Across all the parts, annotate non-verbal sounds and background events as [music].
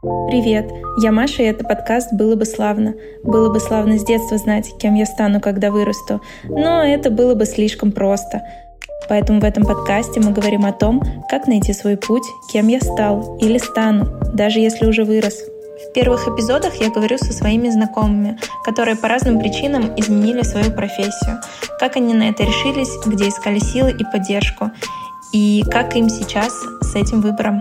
Привет, я Маша, и это подкаст «Было бы славно». Было бы славно с детства знать, кем я стану, когда вырасту, но это было бы слишком просто. Поэтому в этом подкасте мы говорим о том, как найти свой путь, кем я стал или стану, даже если уже вырос. В первых эпизодах я говорю со своими знакомыми, которые по разным причинам изменили свою профессию, как они на это решились, где искали силы и поддержку, и как им сейчас с этим выбором.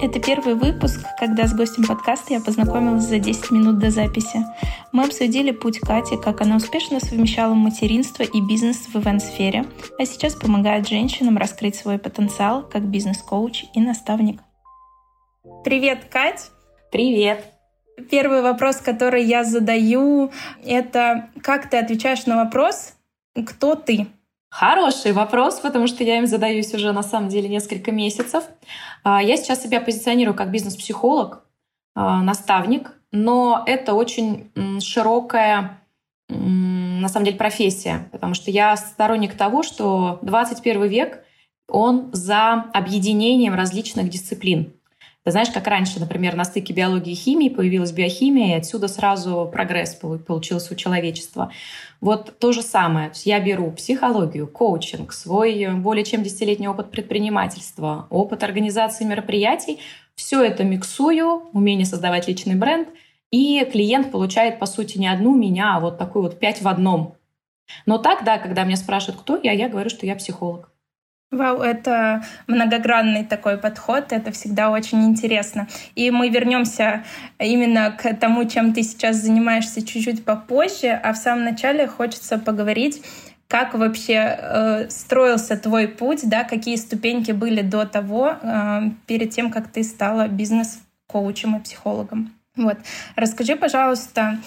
Это первый выпуск, когда с гостем подкаста я познакомилась за 10 минут до записи. Мы обсудили путь Кати, как она успешно совмещала материнство и бизнес в ивент-сфере, а сейчас помогает женщинам раскрыть свой потенциал как бизнес-коуч и наставник. Привет, Кать! Привет! Первый вопрос, который я задаю, это как ты отвечаешь на вопрос «Кто ты?» Хороший вопрос, потому что я им задаюсь уже на самом деле несколько месяцев. А, я сейчас себя позиционирую как бизнес-психолог, а, наставник, но это очень широкая на самом деле профессия, потому что я сторонник того, что 21 век, он за объединением различных дисциплин. Ты знаешь, как раньше, например, на стыке биологии и химии появилась биохимия, и отсюда сразу прогресс получился у человечества. Вот то же самое. Я беру психологию, коучинг, свой более чем десятилетний опыт предпринимательства, опыт организации мероприятий, все это миксую, умение создавать личный бренд, и клиент получает, по сути, не одну меня, а вот такую вот пять в одном. Но так, да, когда меня спрашивают, кто я, я говорю, что я психолог. Вау, это многогранный такой подход, это всегда очень интересно. И мы вернемся именно к тому, чем ты сейчас занимаешься чуть-чуть попозже, а в самом начале хочется поговорить, как вообще э, строился твой путь, да, какие ступеньки были до того, э, перед тем, как ты стала бизнес-коучем и психологом. Вот. Расскажи, пожалуйста,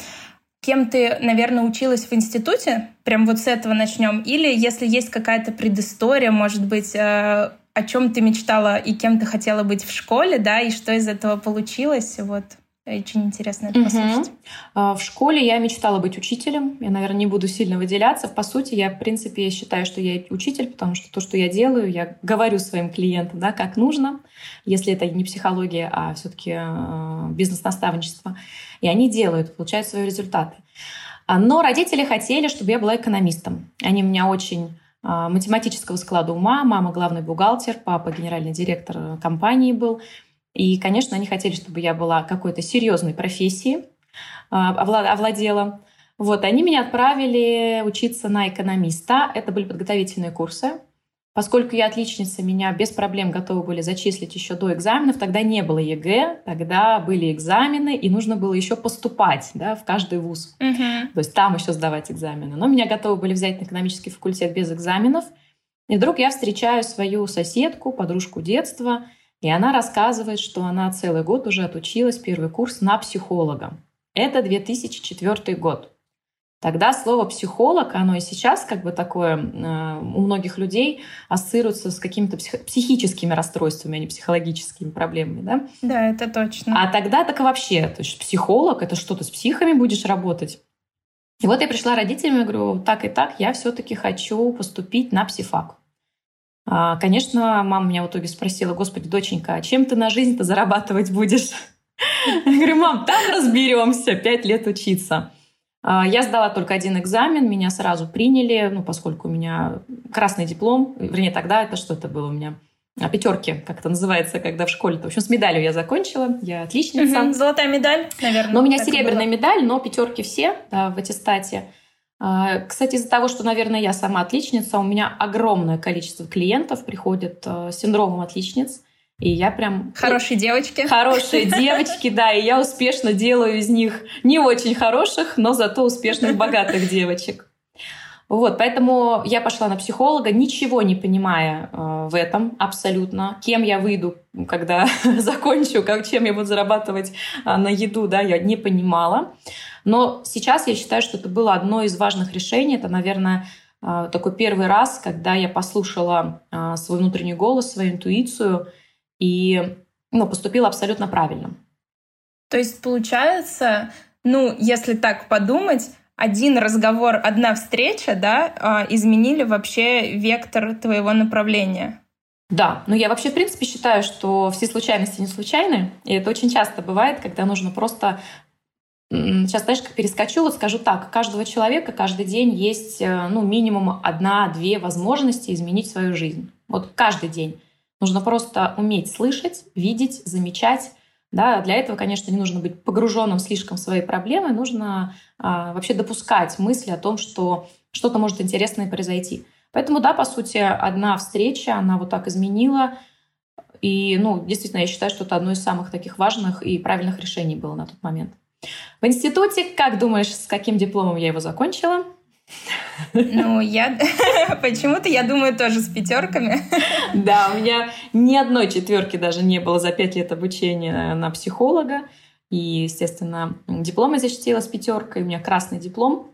кем ты, наверное, училась в институте, прям вот с этого начнем, или если есть какая-то предыстория, может быть, э, о чем ты мечтала и кем ты хотела быть в школе, да, и что из этого получилось, вот. Очень интересно это послушать. Угу. В школе я мечтала быть учителем. Я, наверное, не буду сильно выделяться. По сути, я, в принципе, считаю, что я учитель, потому что то, что я делаю, я говорю своим клиентам, да, как нужно, если это не психология, а все-таки э, бизнес-наставничество. И они делают, получают свои результаты. А, но родители хотели, чтобы я была экономистом. Они меня очень а, математического склада ума. Мама главный бухгалтер, папа генеральный директор э, компании был. И, конечно, они хотели, чтобы я была какой-то серьезной профессии, а, овладела. Вот, они меня отправили учиться на экономиста. Это были подготовительные курсы. Поскольку я отличница, меня без проблем готовы были зачислить еще до экзаменов. Тогда не было ЕГЭ, тогда были экзамены, и нужно было еще поступать да, в каждый вуз. Угу. То есть там еще сдавать экзамены. Но меня готовы были взять на экономический факультет без экзаменов. И вдруг я встречаю свою соседку, подружку детства – и она рассказывает, что она целый год уже отучилась первый курс на психолога. Это 2004 год. Тогда слово психолог, оно и сейчас как бы такое э, у многих людей ассоциируется с какими-то псих- психическими расстройствами, а не психологическими проблемами, да? Да, это точно. А тогда так и вообще, то есть психолог, это что, ты с психами будешь работать? И вот я пришла родителям и говорю, так и так, я все-таки хочу поступить на психфак. А, конечно, мама меня в итоге спросила, господи, доченька, а чем ты на жизнь-то зарабатывать будешь? [laughs] Я говорю, мам, там разберемся, пять лет учиться. А, я сдала только один экзамен, меня сразу приняли, ну, поскольку у меня красный диплом, вернее, тогда это что это было у меня? А, пятерки, как это называется, когда в школе. -то. В общем, с медалью я закончила, я отличница. Угу, золотая медаль, наверное. Но у меня серебряная было. медаль, но пятерки все да, в аттестате. А, кстати, из-за того, что, наверное, я сама отличница, у меня огромное количество клиентов приходит с синдромом отличниц. И я прям... Хорошие девочки. Хорошие девочки, да. И я успешно делаю из них не очень хороших, но зато успешных, богатых девочек. Вот, поэтому я пошла на психолога, ничего не понимая э, в этом абсолютно. Кем я выйду, когда [laughs] закончу, как, чем я буду зарабатывать э, на еду, да, я не понимала. Но сейчас я считаю, что это было одно из важных решений. Это, наверное, э, такой первый раз, когда я послушала э, свой внутренний голос, свою интуицию и ну, поступила абсолютно правильно. То есть получается, ну, если так подумать, один разговор, одна встреча, да, э, изменили вообще вектор твоего направления. Да, но я вообще, в принципе, считаю, что все случайности не случайны. И это очень часто бывает, когда нужно просто... Сейчас, знаешь, как перескочу, вот скажу так. У каждого человека каждый день есть э, ну, минимум одна-две возможности изменить свою жизнь. Вот каждый день. Нужно просто уметь слышать, видеть, замечать. Да, для этого, конечно, не нужно быть погруженным слишком в свои проблемы, нужно а, вообще допускать мысли о том, что что-то может интересное произойти. Поэтому, да, по сути, одна встреча, она вот так изменила. И, ну, действительно, я считаю, что это одно из самых таких важных и правильных решений было на тот момент. В институте, как думаешь, с каким дипломом я его закончила? Ну, я [laughs] почему-то, я думаю, тоже с пятерками. Да, у меня ни одной четверки даже не было за пять лет обучения на психолога. И, естественно, диплом я защитила с пятеркой, у меня красный диплом.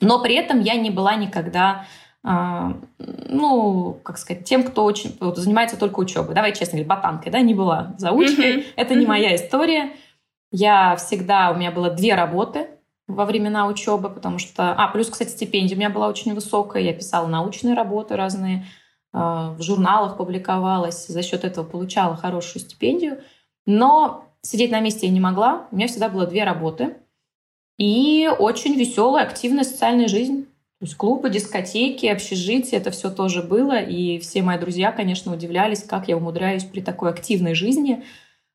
Но при этом я не была никогда а, ну, как сказать, тем, кто очень вот, занимается только учебой. Давай честно говорить, ботанкой, да, не была заучкой. Mm-hmm. Это не моя история. Я всегда, у меня было две работы во времена учебы, потому что... А, плюс, кстати, стипендия у меня была очень высокая. Я писала научные работы разные, а, в журналах публиковалась, за счет этого получала хорошую стипендию. Но сидеть на месте я не могла. У меня всегда было две работы. И очень веселая, активная социальная жизнь. То есть клубы, дискотеки, общежития, это все тоже было. И все мои друзья, конечно, удивлялись, как я умудряюсь при такой активной жизни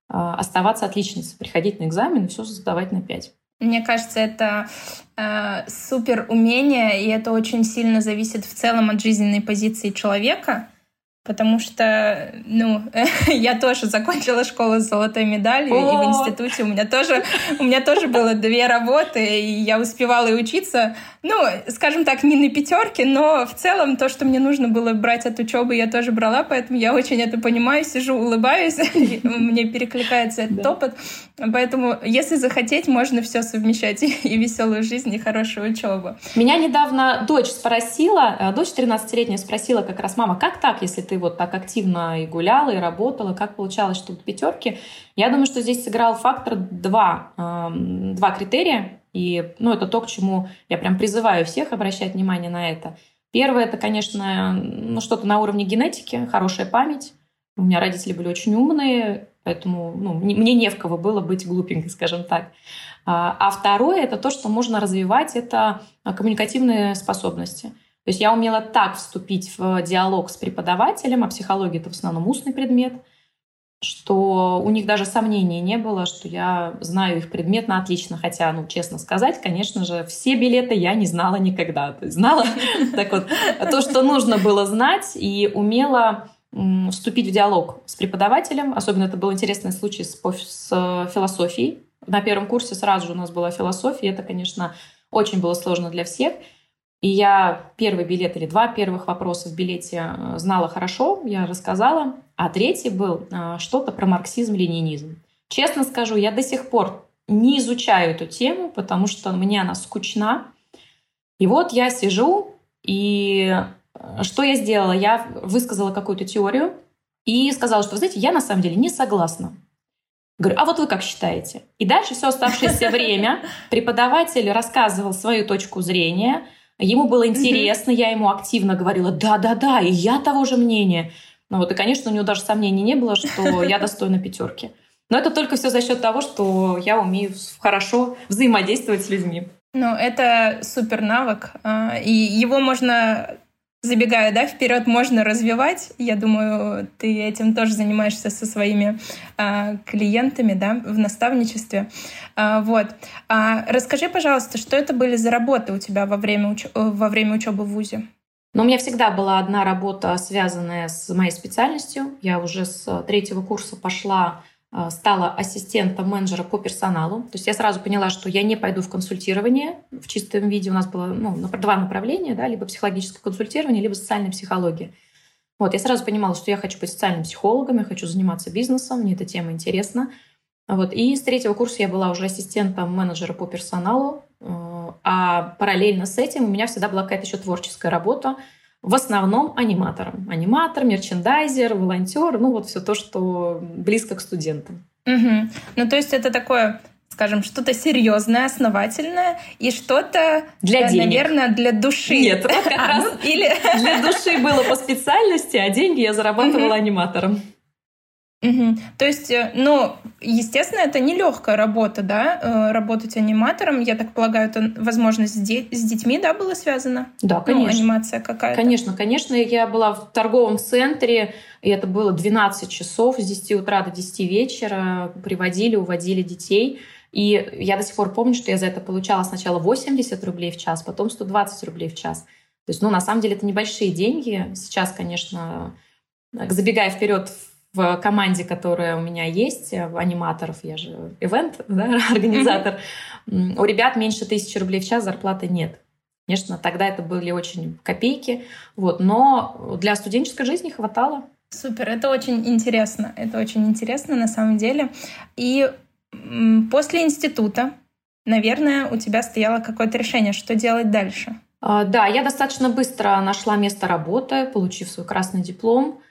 а, оставаться отличницей, приходить на экзамен и все сдавать на пять. Мне кажется, это э, супер умение, и это очень сильно зависит в целом от жизненной позиции человека потому что, ну, [laughs] я тоже закончила школу с золотой медалью, О! и в институте у меня тоже, у меня тоже было две работы, и я успевала и учиться, ну, скажем так, не на пятерке, но в целом то, что мне нужно было брать от учебы, я тоже брала, поэтому я очень это понимаю, сижу, улыбаюсь, [laughs] мне перекликается этот опыт, поэтому, если захотеть, можно все совмещать, [laughs] и веселую жизнь, и хорошую учебу. Меня недавно дочь спросила, э, дочь 13-летняя спросила как раз, мама, как так, если ты ты вот так активно и гуляла, и работала, как получалось, что тут пятерки. Я думаю, что здесь сыграл фактор два, э, два критерия. И ну, это то, к чему я прям призываю всех обращать внимание на это. Первое, это, конечно, ну, что-то на уровне генетики, хорошая память. У меня родители были очень умные, поэтому ну, мне не в кого было быть глупенькой, скажем так. А, а второе, это то, что можно развивать, это коммуникативные способности. То есть я умела так вступить в диалог с преподавателем, а психология это в основном устный предмет, что у них даже сомнений не было, что я знаю их предмет на отлично. Хотя, ну, честно сказать, конечно же, все билеты я не знала никогда. То есть знала [laughs] так вот то, что нужно было знать, и умела вступить в диалог с преподавателем. Особенно это был интересный случай с, с философией. На первом курсе сразу же у нас была философия. Это, конечно, очень было сложно для всех. И я первый билет или два первых вопроса в билете э, знала хорошо, я рассказала. А третий был э, что-то про марксизм-ленинизм. Честно скажу, я до сих пор не изучаю эту тему, потому что мне она скучна. И вот я сижу, и э, что я сделала? Я высказала какую-то теорию и сказала, что, вы знаете, я на самом деле не согласна. Говорю, а вот вы как считаете? И дальше все оставшееся [laughs] время преподаватель рассказывал свою точку зрения – Ему было интересно, mm-hmm. я ему активно говорила, да-да-да, и я того же мнения. Ну вот, и, конечно, у него даже сомнений не было, что [laughs] я достойна пятерки. Но это только все за счет того, что я умею хорошо взаимодействовать с людьми. Ну, это супер навык, а, и его можно забегая да, вперед, можно развивать. Я думаю, ты этим тоже занимаешься со своими а, клиентами да, в наставничестве. А, вот. А, расскажи, пожалуйста, что это были за работы у тебя во время, уч... во время учебы в ВУЗе? Но у меня всегда была одна работа, связанная с моей специальностью. Я уже с третьего курса пошла стала ассистентом менеджера по персоналу. То есть я сразу поняла, что я не пойду в консультирование. В чистом виде у нас было ну, два направления, да, либо психологическое консультирование, либо социальная психология. Вот, я сразу понимала, что я хочу быть социальным психологом, я хочу заниматься бизнесом, мне эта тема интересна. Вот, и с третьего курса я была уже ассистентом менеджера по персоналу, э, а параллельно с этим у меня всегда была какая-то еще творческая работа, в основном аниматором. Аниматор, мерчендайзер, волонтер, ну вот все то, что близко к студентам. Угу. Ну то есть это такое скажем, что-то серьезное, основательное и что-то, для денег. наверное, для души. Нет, [laughs] как а, раз ну, [laughs] или для души было по специальности, а деньги я зарабатывала аниматором. Угу. То есть, э, ну, естественно, это нелегкая работа, да, э, работать аниматором. Я так полагаю, это, возможно, с, де- с детьми, да, было связано? Да, ну, конечно. Ну, анимация какая-то. Конечно, конечно. Я была в торговом центре, и это было 12 часов с 10 утра до 10 вечера. Приводили, уводили детей. И я до сих пор помню, что я за это получала сначала 80 рублей в час, потом 120 рублей в час. То есть, ну, на самом деле, это небольшие деньги. Сейчас, конечно, забегая вперед в команде, которая у меня есть, в аниматоров, я же ивент, [laughs] да, организатор, mm-hmm. у ребят меньше тысячи рублей в час зарплаты нет. Конечно, тогда это были очень копейки, вот, но для студенческой жизни хватало. Супер, это очень интересно, это очень интересно на самом деле. И после института, наверное, у тебя стояло какое-то решение, что делать дальше. А, да, я достаточно быстро нашла место работы, получив свой красный диплом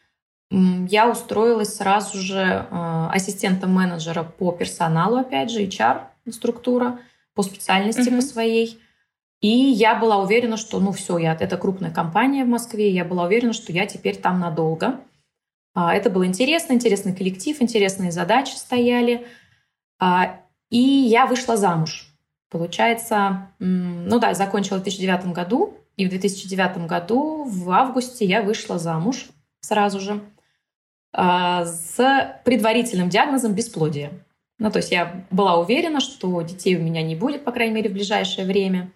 я устроилась сразу же э, ассистентом менеджера по персоналу, опять же, HR структура, по специальности mm-hmm. по своей. И я была уверена, что, ну, все, я, это крупная компания в Москве, я была уверена, что я теперь там надолго. А, это было интересно, интересный коллектив, интересные задачи стояли. А, и я вышла замуж. Получается, ну да, закончила в 2009 году, и в 2009 году в августе я вышла замуж сразу же. А, с предварительным диагнозом бесплодия. Ну, то есть я была уверена, что детей у меня не будет, по крайней мере, в ближайшее время.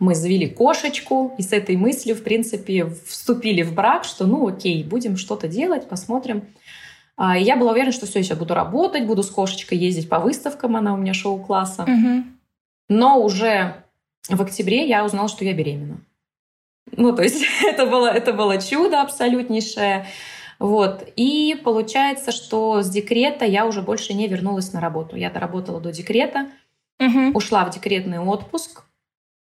Мы завели кошечку, и с этой мыслью, в принципе, вступили в брак, что, ну, окей, будем что-то делать, посмотрим. А, и я была уверена, что все, я буду работать, буду с кошечкой ездить по выставкам, она у меня шоу-класса. Угу. Но уже в октябре я узнала, что я беременна. Ну, то есть [laughs] это было, это было чудо абсолютнейшее. Вот. И получается, что с декрета я уже больше не вернулась на работу. Я доработала до декрета, угу. ушла в декретный отпуск.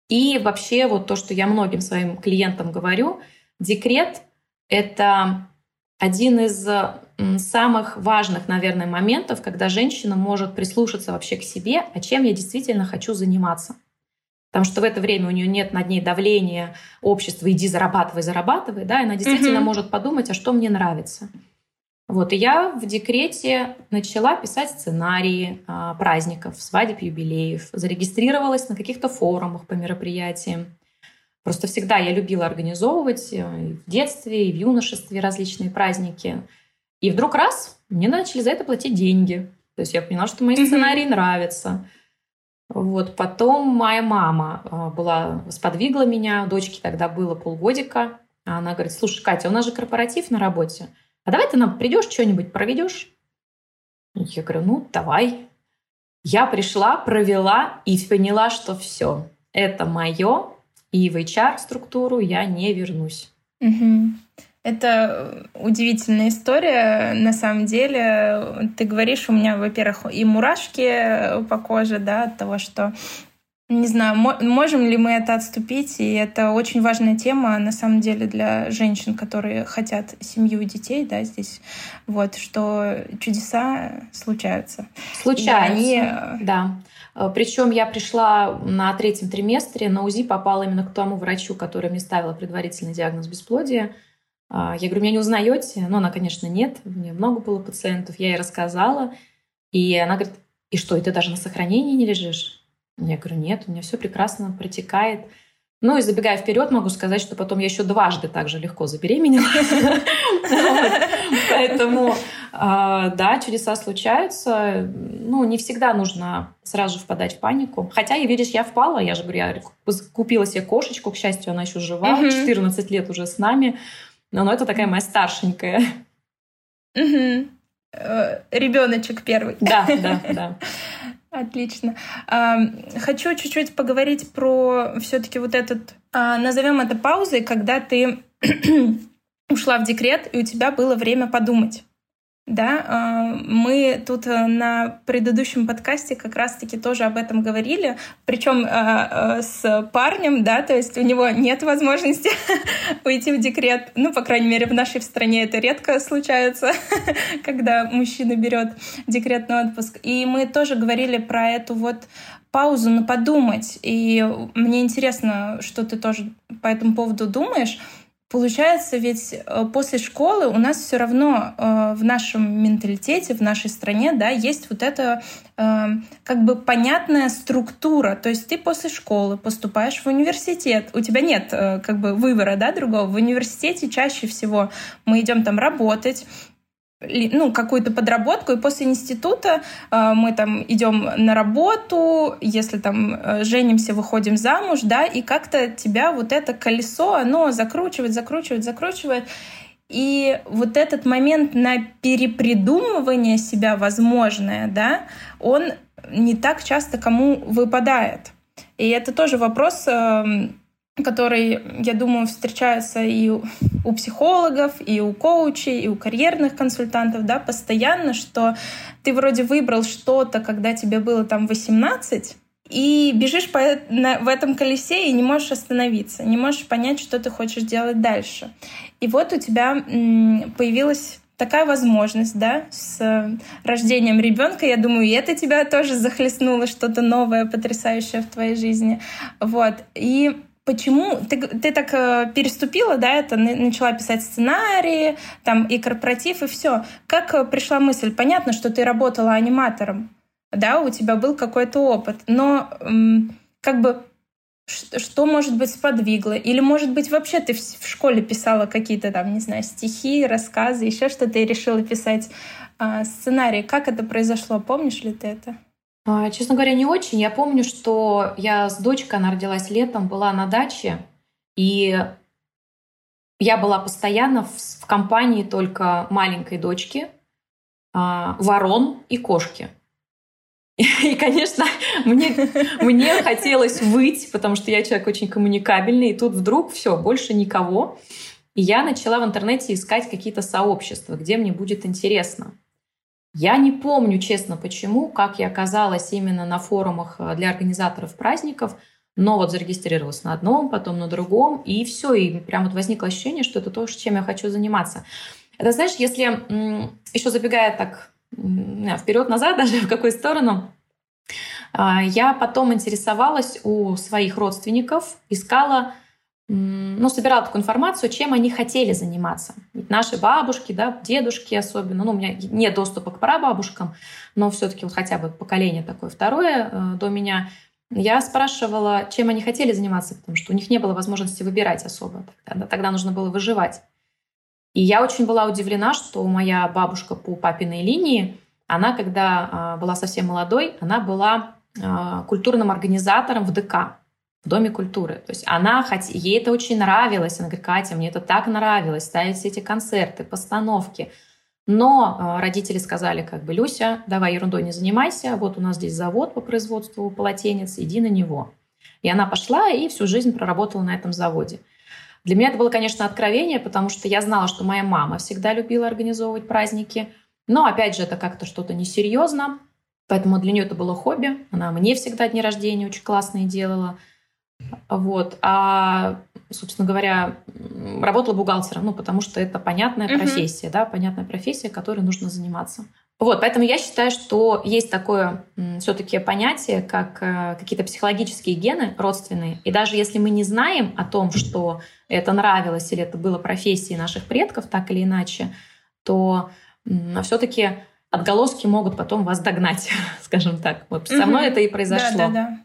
И вообще вот то, что я многим своим клиентам говорю, декрет — это один из самых важных, наверное, моментов, когда женщина может прислушаться вообще к себе, а чем я действительно хочу заниматься. Потому что в это время у нее нет над ней давления общества «иди зарабатывай, зарабатывай», да, и она действительно mm-hmm. может подумать, а что мне нравится. Вот, и я в декрете начала писать сценарии а, праздников, свадеб, юбилеев, зарегистрировалась на каких-то форумах по мероприятиям. Просто всегда я любила организовывать э, и в детстве, и в юношестве различные праздники. И вдруг раз мне начали за это платить деньги. То есть я поняла, что мои сценарии mm-hmm. нравятся. Вот. Потом моя мама а, была, сподвигла меня, дочке тогда было полгодика. Она говорит, слушай, Катя, у нас же корпоратив на работе, а давай ты нам придешь, что-нибудь проведешь? Я говорю, ну, давай. Я пришла, провела и поняла, что все, это мое, и в HR-структуру я не вернусь. Угу. Это удивительная история, на самом деле. Ты говоришь, у меня, во-первых, и мурашки по коже, да, от того, что не знаю, можем ли мы это отступить, и это очень важная тема, на самом деле, для женщин, которые хотят семью и детей, да, здесь, вот, что чудеса случаются. Случаются, они... да. Причем я пришла на третьем триместре, на УЗИ попала именно к тому врачу, который мне ставила предварительный диагноз бесплодия, я говорю, меня не узнаете? Ну, она, конечно, нет. У меня много было пациентов. Я ей рассказала. И она говорит, и что, и ты даже на сохранении не лежишь? Я говорю, нет, у меня все прекрасно протекает. Ну и забегая вперед, могу сказать, что потом я еще дважды так же легко забеременела. Поэтому, а, да, чудеса случаются. Ну, не всегда нужно сразу же впадать в панику. Хотя, и видишь, я впала, я же говорю, я купила себе кошечку, к счастью, она еще жива, 14 лет уже с нами. Но, но это такая моя старшенькая. Угу. Ребеночек первый. Да, да, [laughs] да. Отлично. Хочу чуть-чуть поговорить про все-таки вот этот, а, назовем это паузой, когда ты [clears throat] ушла в декрет, и у тебя было время подумать. Да, а, мы тут э, на предыдущем подкасте как раз-таки тоже об этом говорили, причем а, а, с парнем, да, то есть у него нет возможности [laughs] уйти в декрет, ну, по крайней мере, в нашей стране это редко случается, [laughs] когда мужчина берет декретный отпуск. И мы тоже говорили про эту вот паузу на подумать. И мне интересно, что ты тоже по этому поводу думаешь. Получается, ведь э, после школы у нас все равно э, в нашем менталитете, в нашей стране, да, есть вот эта э, как бы понятная структура. То есть ты после школы поступаешь в университет, у тебя нет э, как бы выбора, да, другого. В университете чаще всего мы идем там работать, ну, какую-то подработку, и после института э, мы там идем на работу, если там э, женимся, выходим замуж, да, и как-то тебя вот это колесо, оно закручивает, закручивает, закручивает. И вот этот момент на перепридумывание себя возможное, да, он не так часто кому выпадает. И это тоже вопрос э, который, я думаю, встречается и у психологов, и у коучей, и у карьерных консультантов, да, постоянно, что ты вроде выбрал что-то, когда тебе было там 18, и бежишь по, на, в этом колесе и не можешь остановиться, не можешь понять, что ты хочешь делать дальше. И вот у тебя м, появилась такая возможность, да, с рождением ребенка, я думаю, и это тебя тоже захлестнуло что-то новое, потрясающее в твоей жизни, вот. И почему ты, ты так э, переступила, да, это начала писать сценарии, там и корпоратив, и все. Как э, пришла мысль? Понятно, что ты работала аниматором, да, у тебя был какой-то опыт, но как бы что, может быть, сподвигло? Или, может быть, вообще ты в, школе писала какие-то там, не знаю, стихи, рассказы, еще что-то и решила писать э, сценарий. Как это произошло? Помнишь ли ты это? А, честно говоря, не очень. Я помню, что я с дочкой, она родилась летом, была на даче, и я была постоянно в, в компании только маленькой дочки, а, ворон и кошки. [laughs] И, конечно, мне, мне хотелось выть, потому что я человек очень коммуникабельный, и тут вдруг все, больше никого. И я начала в интернете искать какие-то сообщества, где мне будет интересно. Я не помню, честно, почему, как я оказалась именно на форумах э, для организаторов праздников, но вот зарегистрировалась на одном, потом на другом, и все, и прям вот возникло ощущение, что это то, чем я хочу заниматься. Это знаешь, если еще забегая так вперед-назад, [laughs] даже в какую сторону, а, я потом интересовалась у своих родственников, искала ну, собирала такую информацию, чем они хотели заниматься. Ведь наши бабушки, да, дедушки особенно, ну, у меня нет доступа к прабабушкам, но все-таки вот хотя бы поколение такое второе э, до меня, я спрашивала, чем они хотели заниматься, потому что у них не было возможности выбирать особо. Тогда, тогда нужно было выживать. И я очень была удивлена, что моя бабушка по папиной линии, она, когда э, была совсем молодой, она была э, культурным организатором в ДК в Доме культуры. То есть она, хоть ей это очень нравилось, она говорит, Катя, мне это так нравилось, ставить эти концерты, постановки. Но э, родители сказали, как бы, Люся, давай ерундой не занимайся, вот у нас здесь завод по производству полотенец, иди на него. И она пошла и всю жизнь проработала на этом заводе. Для меня это было, конечно, откровение, потому что я знала, что моя мама всегда любила организовывать праздники. Но, опять же, это как-то что-то несерьезно. Поэтому для нее это было хобби. Она мне всегда дни рождения очень классные делала. Вот. А, собственно говоря, работала бухгалтером, ну, потому что это понятная uh-huh. профессия, да, понятная профессия, которой нужно заниматься. Вот, поэтому я считаю, что есть такое все-таки понятие, как э, какие-то психологические гены родственные. И даже если мы не знаем о том, что это нравилось или это было профессией наших предков, так или иначе, то все-таки отголоски могут потом вас догнать, [laughs] скажем так. Вот со мной это и произошло. Да, да, да.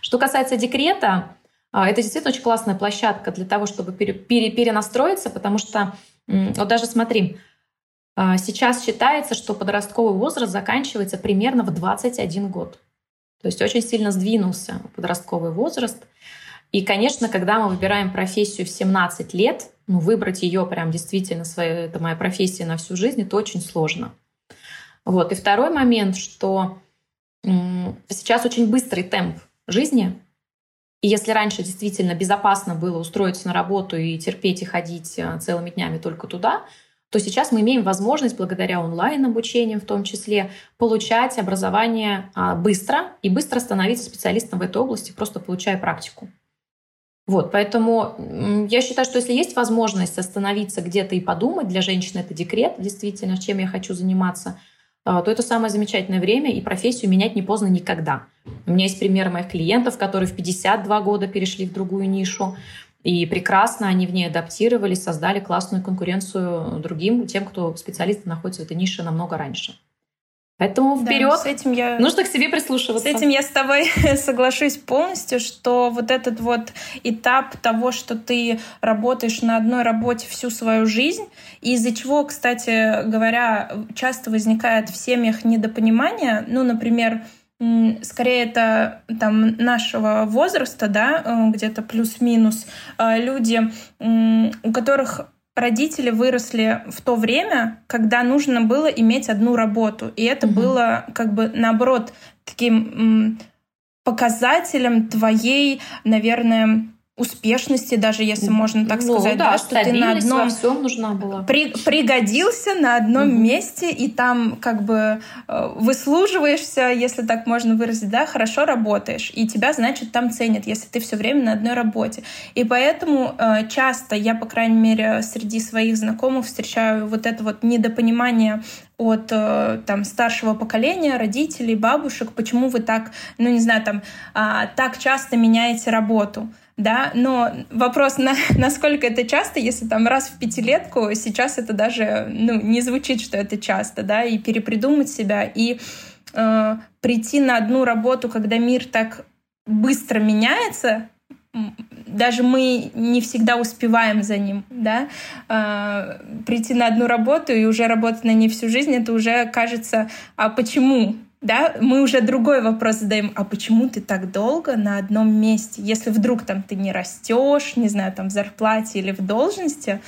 Что касается декрета, это действительно очень классная площадка для того, чтобы пере, пере, перенастроиться, потому что, вот даже смотри, а, сейчас считается, что подростковый возраст заканчивается примерно в 21 год. То есть очень сильно сдвинулся подростковый возраст. И, конечно, когда мы выбираем профессию в 17 лет, ну, выбрать ее прям действительно, свою, это моя профессия на всю жизнь, это очень сложно. Вот. И второй момент, что сейчас очень быстрый темп жизни, и если раньше действительно безопасно было устроиться на работу и терпеть и ходить э, целыми днями только туда, то сейчас мы имеем возможность, благодаря онлайн-обучениям в том числе, получать образование а, быстро и быстро становиться специалистом в этой области, просто получая практику. Вот, поэтому я считаю, что если есть возможность остановиться где-то и подумать, для женщины это декрет, действительно, чем я хочу заниматься, то это самое замечательное время, и профессию менять не поздно никогда. У меня есть примеры моих клиентов, которые в 52 года перешли в другую нишу, и прекрасно они в ней адаптировались, создали классную конкуренцию другим, тем, кто специалисты находится в этой нише намного раньше. Поэтому вперед. Да, с этим я... Нужно к себе прислушиваться. С этим я с тобой [laughs] соглашусь полностью, что вот этот вот этап того, что ты работаешь на одной работе всю свою жизнь, и из-за чего, кстати говоря, часто возникает в семьях недопонимание, ну, например, скорее это там нашего возраста, да, э, где-то плюс-минус, э, люди, у которых родители выросли в то время, когда нужно было иметь одну работу. И это угу. было как бы наоборот таким показателем твоей, наверное, успешности, даже если можно так ну, сказать, да, да что ты на одном во всем нужна была. При, пригодился на одном угу. месте и там как бы э, выслуживаешься, если так можно выразить, да, хорошо работаешь и тебя значит там ценят, если ты все время на одной работе. И поэтому э, часто я, по крайней мере, среди своих знакомых встречаю вот это вот недопонимание от э, там старшего поколения, родителей, бабушек, почему вы так, ну не знаю, там а, так часто меняете работу да, но вопрос, на, [laughs] насколько это часто, если там раз в пятилетку, сейчас это даже, ну, не звучит, что это часто, да, и перепридумать себя, и э, прийти на одну работу, когда мир так быстро меняется, даже мы не всегда успеваем за ним, да, э, прийти на одну работу и уже работать на ней всю жизнь, это уже кажется, а почему, да, мы уже другой вопрос задаем, а почему ты так долго на одном месте? Если вдруг там ты не растешь, не знаю, там в зарплате или в должности,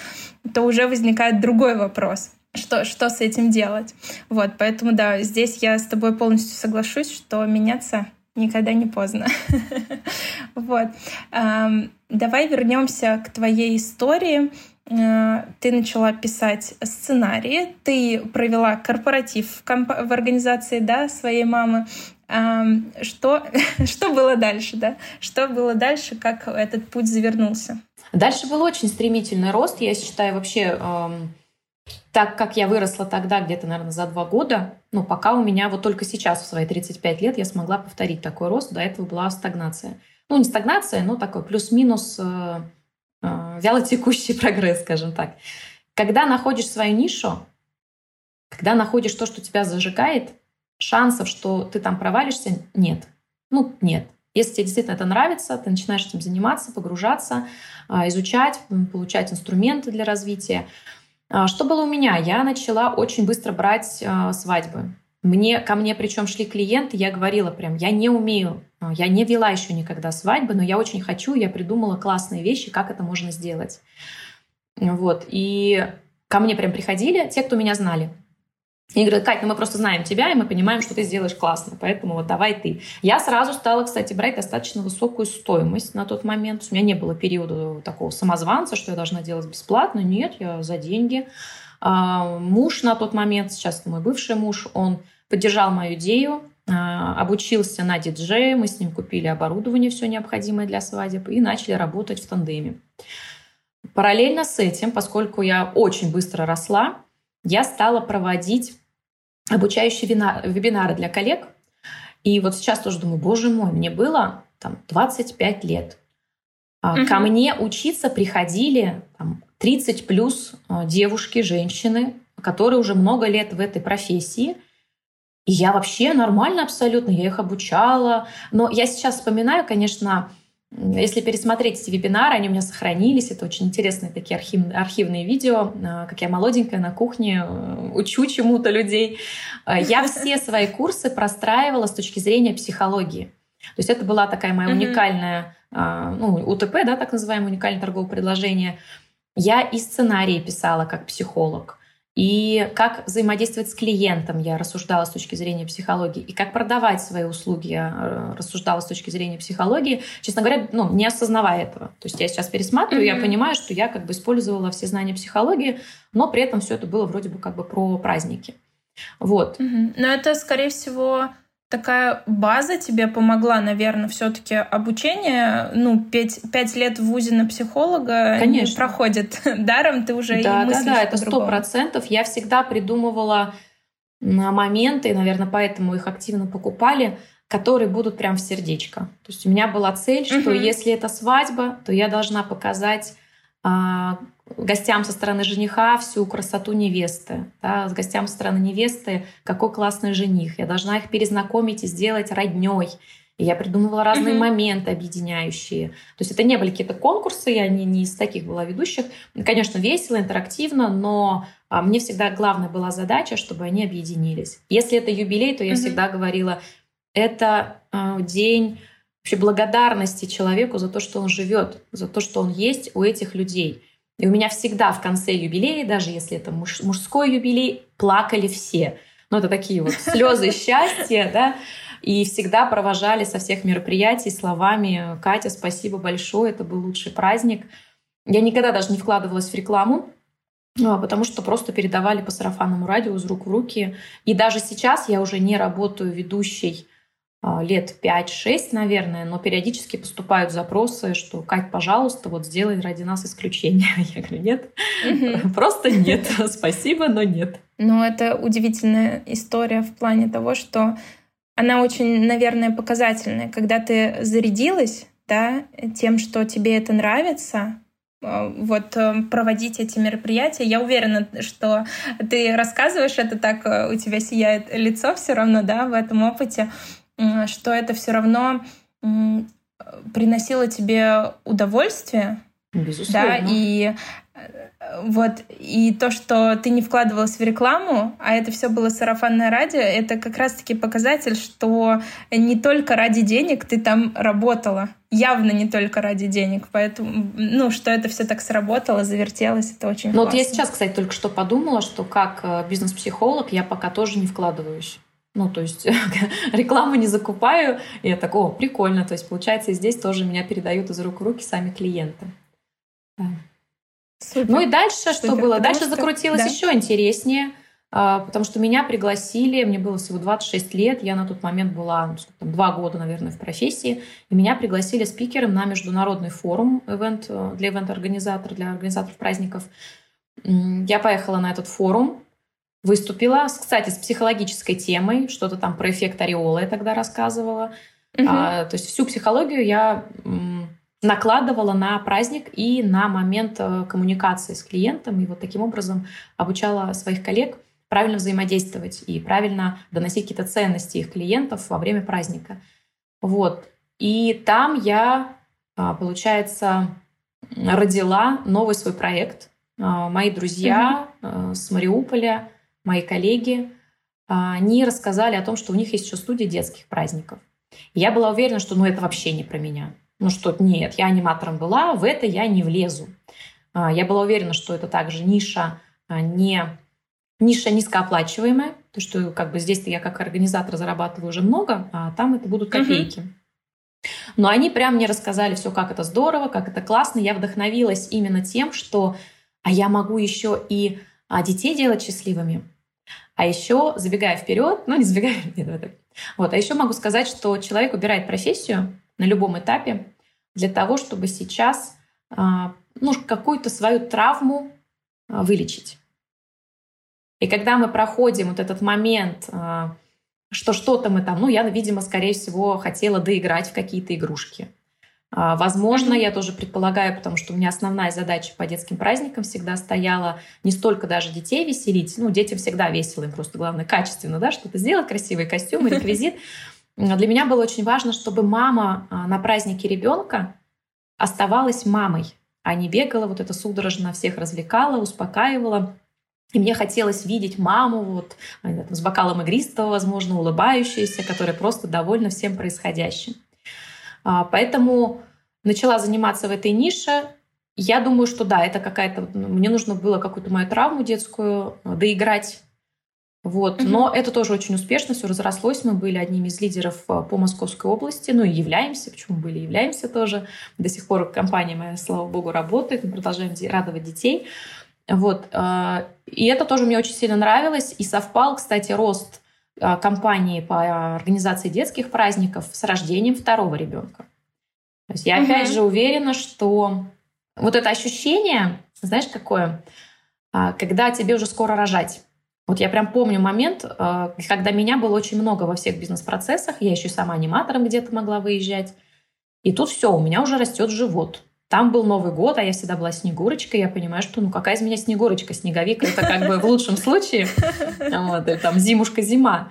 то уже возникает другой вопрос. Что, что с этим делать? Вот, поэтому, да, здесь я с тобой полностью соглашусь, что меняться никогда не поздно. [laughs] Вот. Давай вернемся к твоей истории. Э, ты начала писать сценарии, ты провела корпоратив в, организации да, своей мамы. Что, [laughs] что было дальше, да? Что было дальше, как этот путь завернулся? Дальше был очень стремительный рост. Я считаю, вообще, эм, так как я выросла тогда, где-то, наверное, за два года, ну, пока у меня вот только сейчас, в свои 35 лет, я смогла повторить такой рост. До этого была стагнация. Ну, не стагнация, но такой плюс-минус э, вялотекущий [laughs] прогресс, скажем так. Когда находишь свою нишу, когда находишь то, что тебя зажигает, шансов, что ты там провалишься, нет. Ну, нет. Если тебе действительно это нравится, ты начинаешь этим заниматься, погружаться, э, изучать, получать инструменты для развития. А, что было у меня? Я начала очень быстро брать э, свадьбы. Мне, ко мне причем шли клиенты, я говорила прям, я не умею, а, я не вела еще никогда свадьбы, но я очень хочу, я придумала классные вещи, как это можно сделать. Вот. И ко мне прям приходили те, кто меня знали. И говорят, Кать, ну мы просто знаем тебя, и мы понимаем, что ты сделаешь классно, поэтому вот давай ты. Я сразу стала, кстати, брать достаточно высокую стоимость на тот момент. У меня не было периода такого самозванца, что я должна делать бесплатно. Нет, я за деньги. А, муж на тот момент, сейчас мой бывший муж, он поддержал мою идею, а, обучился на диджея, мы с ним купили оборудование все необходимое для свадеб и начали работать в тандеме. Параллельно с этим, поскольку я очень быстро росла, я стала проводить обучающие вебинары для коллег. И вот сейчас тоже думаю, боже мой, мне было там 25 лет. Угу. Ко мне учиться приходили там, 30 плюс а, девушки, женщины, которые уже много лет в этой профессии. И я вообще нормально абсолютно, я их обучала. Но я сейчас вспоминаю, конечно, если пересмотреть эти вебинары, они у меня сохранились. Это очень интересные такие архив, архивные видео, а, как я молоденькая на кухне э, учу чему-то людей. А, я все свои курсы простраивала с точки зрения психологии. То есть это была такая моя уникальная, ну, УТП, да, так называемое уникальное торговое предложение – я и сценарии писала как психолог. И как взаимодействовать с клиентом, я рассуждала с точки зрения психологии, и как продавать свои услуги, я э, рассуждала с точки зрения психологии, честно говоря, ну, не осознавая этого. То есть я сейчас пересматриваю, mm-hmm. я понимаю, что я как бы использовала все знания психологии, но при этом все это было вроде бы как бы про праздники. Вот. Mm-hmm. Но это, скорее всего, такая база тебе помогла, наверное, все-таки обучение, ну, пять, пять лет в ВУЗе на психолога Конечно. не проходит [laughs] даром, ты уже да, и мыслишь Да, да, это сто процентов. Я всегда придумывала моменты, наверное, поэтому их активно покупали, которые будут прям в сердечко. То есть у меня была цель, что угу. если это свадьба, то я должна показать гостям со стороны жениха всю красоту невесты, да, с гостям со стороны невесты какой классный жених. Я должна их перезнакомить и сделать родней. И я придумывала разные mm-hmm. моменты объединяющие. То есть это не были какие-то конкурсы, я не, не из таких была ведущих. Конечно, весело, интерактивно, но а, мне всегда главная была задача, чтобы они объединились. Если это юбилей, то я mm-hmm. всегда говорила, это а, день вообще благодарности человеку за то, что он живет, за то, что он есть у этих людей. И у меня всегда в конце юбилея, даже если это муж, мужской юбилей, плакали все. Ну, это такие вот слезы счастья, да, и всегда провожали со всех мероприятий словами «Катя, спасибо большое, это был лучший праздник». Я никогда даже не вкладывалась в рекламу, а, потому что просто передавали по сарафанному радио из рук в руки. И даже сейчас я уже не работаю ведущей лет 5-6, наверное, но периодически поступают запросы, что «Кать, пожалуйста, вот сделай ради нас исключение». [laughs] Я говорю, нет, [laughs] просто нет, [laughs] спасибо, но нет. Ну, это удивительная история в плане того, что она очень, наверное, показательная. Когда ты зарядилась да, тем, что тебе это нравится, а, вот э, проводить эти мероприятия. Я уверена, что ты рассказываешь это так, э, у тебя сияет лицо все равно, да, в этом опыте что это все равно приносило тебе удовольствие. Безусловно. Да, и э, вот и то, что ты не вкладывалась в рекламу, а это все было сарафанное радио, это как раз-таки показатель, что не только ради денег ты там работала, явно не только ради денег, поэтому, ну, что это все так сработало, завертелось, это очень. Ну вот я сейчас, кстати, только что подумала, что как э, бизнес-психолог я пока тоже не вкладываюсь. Ну, то есть [laughs] рекламу не закупаю, и я так, о, прикольно. То есть, получается, и здесь тоже меня передают из рук в руки сами клиенты. Супер. Ну и дальше Супер. что было? Потому дальше что... закрутилось да. еще интереснее, а, потому что меня пригласили, мне было всего 26 лет, я на тот момент была ну, там, два года, наверное, в профессии, и меня пригласили спикером на международный форум event, э, для ивент-организаторов, для организаторов праздников. Я поехала на этот форум, Выступила, кстати, с психологической темой, что-то там про эффект ореола я тогда рассказывала. Угу. А, то есть всю психологию я накладывала на праздник и на момент э, коммуникации с клиентом. И вот таким образом обучала своих коллег правильно взаимодействовать и правильно доносить какие-то ценности их клиентов во время праздника. Вот. И там я, а, получается, родила новый свой проект. А, мои друзья угу. с Мариуполя мои коллеги, а, они рассказали о том, что у них есть еще студия детских праздников. И я была уверена, что ну это вообще не про меня. Ну что, нет, я аниматором была, в это я не влезу. А, я была уверена, что это также ниша а, не ниша низкооплачиваемая, то что как бы здесь-то я как организатор зарабатываю уже много, а там это будут копейки. Но они прям мне рассказали все, как это здорово, как это классно. Я вдохновилась именно тем, что а я могу еще и а детей делать счастливыми. А еще, забегая вперед, ну не забегая, [laughs] нет, вот, а еще могу сказать, что человек выбирает профессию на любом этапе для того, чтобы сейчас а, ну, какую-то свою травму а, вылечить. И когда мы проходим вот этот момент, а, что что-то мы там, ну, я, видимо, скорее всего, хотела доиграть в какие-то игрушки – возможно, я тоже предполагаю, потому что у меня основная задача по детским праздникам всегда стояла не столько даже детей веселить, ну, детям всегда весело, им просто главное качественно, да, что-то сделать, красивые костюмы, [laughs] реквизит. Для меня было очень важно, чтобы мама а, на празднике ребенка оставалась мамой, а не бегала вот это судорожно всех развлекала, успокаивала. И мне хотелось видеть маму вот, с бокалом игристого, возможно, улыбающейся, которая просто довольна всем происходящим. А, поэтому начала заниматься в этой нише, я думаю, что да, это какая-то... Мне нужно было какую-то мою травму детскую э, доиграть. Вот. Mm-hmm. Но это тоже очень успешно все разрослось. Мы были одними из лидеров э, по Московской области. Ну и являемся. Почему были? Являемся тоже. До сих пор компания моя, слава богу, работает. Мы продолжаем радовать детей. Вот. И это тоже мне очень сильно нравилось. И совпал, кстати, рост компании по организации детских праздников с рождением второго ребенка. То есть я mm-hmm. опять же уверена, что вот это ощущение, знаешь, какое, а, когда тебе уже скоро рожать. Вот я прям помню момент, а, когда меня было очень много во всех бизнес-процессах, я еще сама аниматором где-то могла выезжать. И тут все, у меня уже растет живот. Там был Новый год, а я всегда была Снегурочкой. Я понимаю, что ну какая из меня Снегурочка? Снеговик — это как бы в лучшем случае. Вот, там зимушка-зима.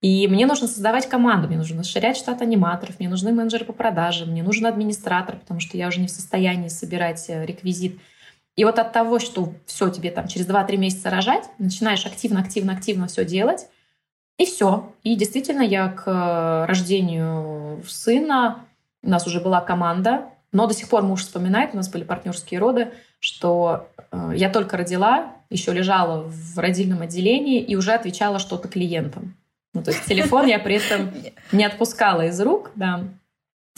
И мне нужно создавать команду, мне нужно расширять штат аниматоров, мне нужны менеджеры по продажам, мне нужен администратор, потому что я уже не в состоянии собирать э, реквизит. И вот от того, что все тебе там через 2-3 месяца рожать, начинаешь активно-активно-активно все делать, и все. И действительно, я к э, рождению сына, у нас уже была команда, но до сих пор муж вспоминает, у нас были партнерские роды, что э, я только родила, еще лежала в родильном отделении и уже отвечала что-то клиентам. Ну, то есть телефон я при этом не отпускала из рук, да.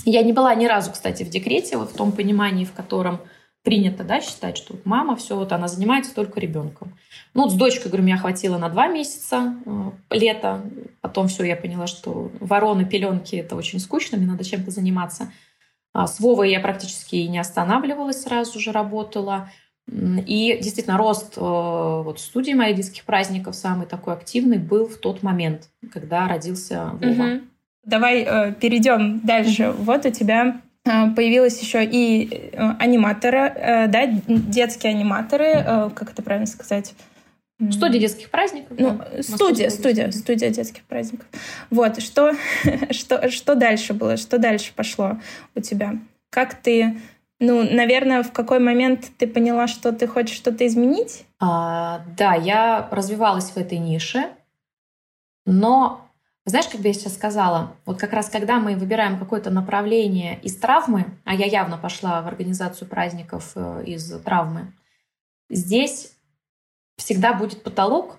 Я не была ни разу, кстати, в декрете, вот в том понимании, в котором принято, да, считать, что мама все, вот она занимается только ребенком. Ну, вот с дочкой, говорю, меня хватило на два месяца э, лета. Потом все, я поняла, что вороны, пеленки — это очень скучно, мне надо чем-то заниматься. А с Вовой я практически не останавливалась, сразу же работала. И действительно, рост э, вот студии моих детских праздников самый такой активный был в тот момент, когда родился Вова. Угу. Давай э, перейдем дальше. Вот у тебя э, появилась еще и э, аниматоры, э, да, детские аниматоры, как это правильно сказать? Студия детских праздников. Ну, да, студия, студия, студия детских праздников. Вот, что, [laughs] что, что дальше было, что дальше пошло у тебя? Как ты ну, наверное, в какой момент ты поняла, что ты хочешь что-то изменить? А, да, я развивалась в этой нише, но знаешь, как бы я сейчас сказала, вот как раз когда мы выбираем какое-то направление из травмы, а я явно пошла в организацию праздников э, из травмы, здесь всегда будет потолок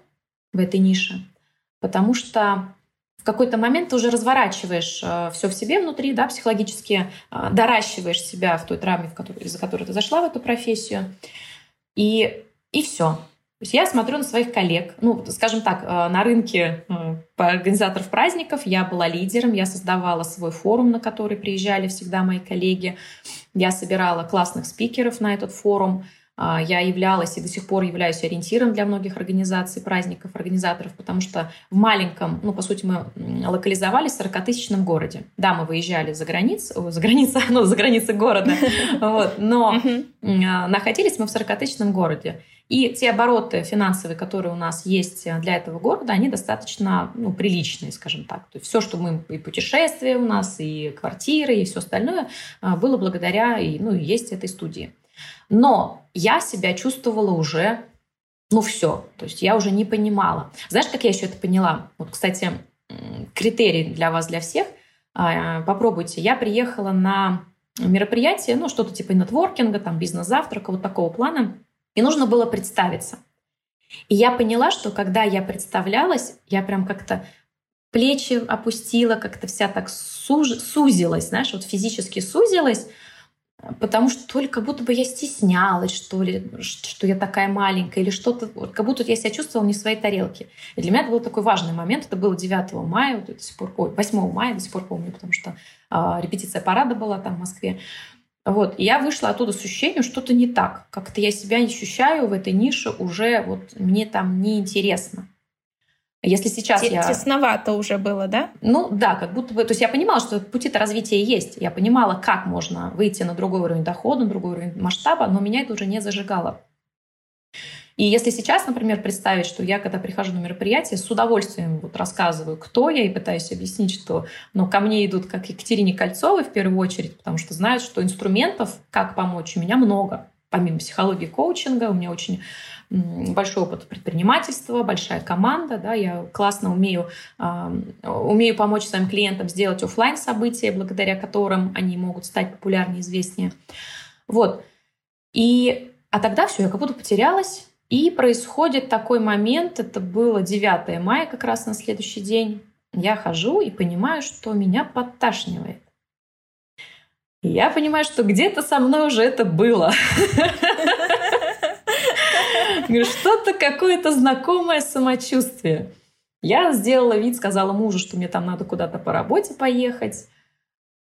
в этой нише, потому что в какой-то момент ты уже разворачиваешь э, все в себе внутри, да, психологически э, доращиваешь себя в той травме, в которой, из-за которой ты зашла в эту профессию, и, и все. То есть я смотрю на своих коллег, ну, скажем так, э, на рынке организаторов праздников я была лидером, я создавала свой форум, на который приезжали всегда мои коллеги, я собирала классных спикеров на этот форум, я являлась и до сих пор являюсь ориентиром для многих организаций, праздников, организаторов, потому что в маленьком, ну, по сути, мы локализовались в 40-тысячном городе. Да, мы выезжали за границу, за границу, [laughs] ну, за границы города, [laughs] вот, но а, находились мы в 40-тысячном городе. И те обороты финансовые, которые у нас есть для этого города, они достаточно ну, приличные, скажем так. То есть все, что мы и путешествия у нас, и квартиры, и все остальное, а, было благодаря и, ну, и есть этой студии. Но я себя чувствовала уже, ну все, то есть я уже не понимала. Знаешь, как я еще это поняла? Вот, кстати, критерий для вас, для всех. А, попробуйте. Я приехала на мероприятие, ну что-то типа нетворкинга, там бизнес-завтрака, вот такого плана. И нужно было представиться. И я поняла, что когда я представлялась, я прям как-то плечи опустила, как-то вся так суж... сузилась, знаешь, вот физически сузилась, потому что то ли как будто бы я стеснялась, что ли, что я такая маленькая, или что-то, вот, как будто я себя чувствовала не в своей тарелке. И для меня это был такой важный момент. Это было 9 мая, вот, до сих пор, ой, 8 мая, до сих пор помню, потому что э, репетиция парада была там в Москве. Вот, и я вышла оттуда с ощущением, что-то не так. Как-то я себя ощущаю в этой нише уже, вот мне там неинтересно. Если сейчас Т- я... Тесновато уже было, да? Ну да, как будто бы... То есть я понимала, что пути-то развития есть. Я понимала, как можно выйти на другой уровень дохода, на другой уровень масштаба, но меня это уже не зажигало. И если сейчас, например, представить, что я, когда прихожу на мероприятие, с удовольствием вот рассказываю, кто я, и пытаюсь объяснить, что ну, ко мне идут как Екатерине Кольцовой в первую очередь, потому что знают, что инструментов, как помочь, у меня много. Помимо психологии коучинга, у меня очень большой опыт предпринимательства, большая команда, да, я классно умею, умею помочь своим клиентам сделать офлайн события, благодаря которым они могут стать популярнее, известнее. Вот. И, а тогда все, я как будто потерялась. И происходит такой момент, это было 9 мая как раз на следующий день. Я хожу и понимаю, что меня подташнивает. Я понимаю, что где-то со мной уже это было. [laughs] Что-то какое-то знакомое самочувствие. Я сделала вид, сказала мужу, что мне там надо куда-то по работе поехать.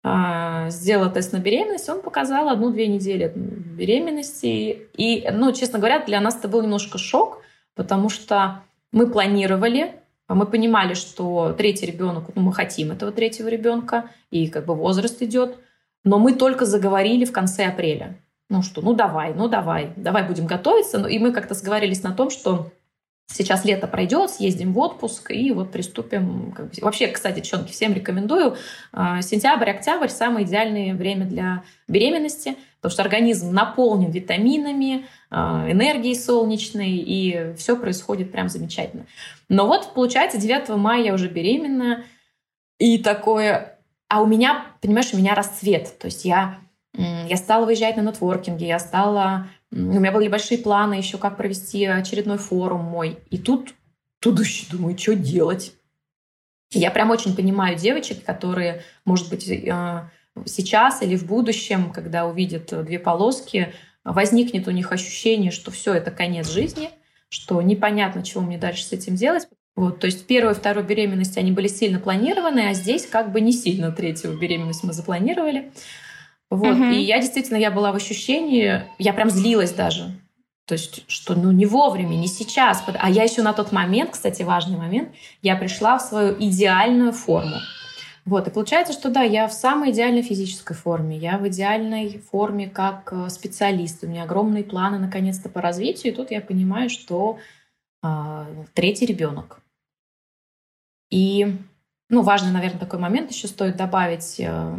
А, сделала тест на беременность, он показал одну-две недели беременности. И, ну, честно говоря, для нас это был немножко шок, потому что мы планировали, мы понимали, что третий ребенок, ну, мы хотим этого третьего ребенка, и как бы возраст идет, но мы только заговорили в конце апреля. Ну что, ну давай, ну давай, давай будем готовиться. И мы как-то сговорились на том, что Сейчас лето пройдет, съездим в отпуск и вот приступим. Вообще, кстати, девчонки, всем рекомендую. А, сентябрь, октябрь – самое идеальное время для беременности, потому что организм наполнен витаминами, а, энергией солнечной, и все происходит прям замечательно. Но вот, получается, 9 мая я уже беременна, и такое... А у меня, понимаешь, у меня расцвет. То есть я, я стала выезжать на нетворкинге, я стала у меня были большие планы еще, как провести очередной форум мой. И тут, еще думаю, что делать. Я прям очень понимаю девочек, которые, может быть, э, сейчас или в будущем, когда увидят две полоски, возникнет у них ощущение, что все это конец жизни, что непонятно, чего мне дальше с этим делать. Вот, то есть первую и вторую беременность они были сильно планированы, а здесь как бы не сильно третью беременность мы запланировали. Вот. Угу. И я действительно, я была в ощущении, я прям злилась даже. То есть, что ну не вовремя, не сейчас. А я еще на тот момент, кстати, важный момент, я пришла в свою идеальную форму. Вот, и получается, что да, я в самой идеальной физической форме, я в идеальной форме как э, специалист, у меня огромные планы наконец-то по развитию, и тут я понимаю, что э, третий ребенок. И, ну, важный, наверное, такой момент еще стоит добавить. Э,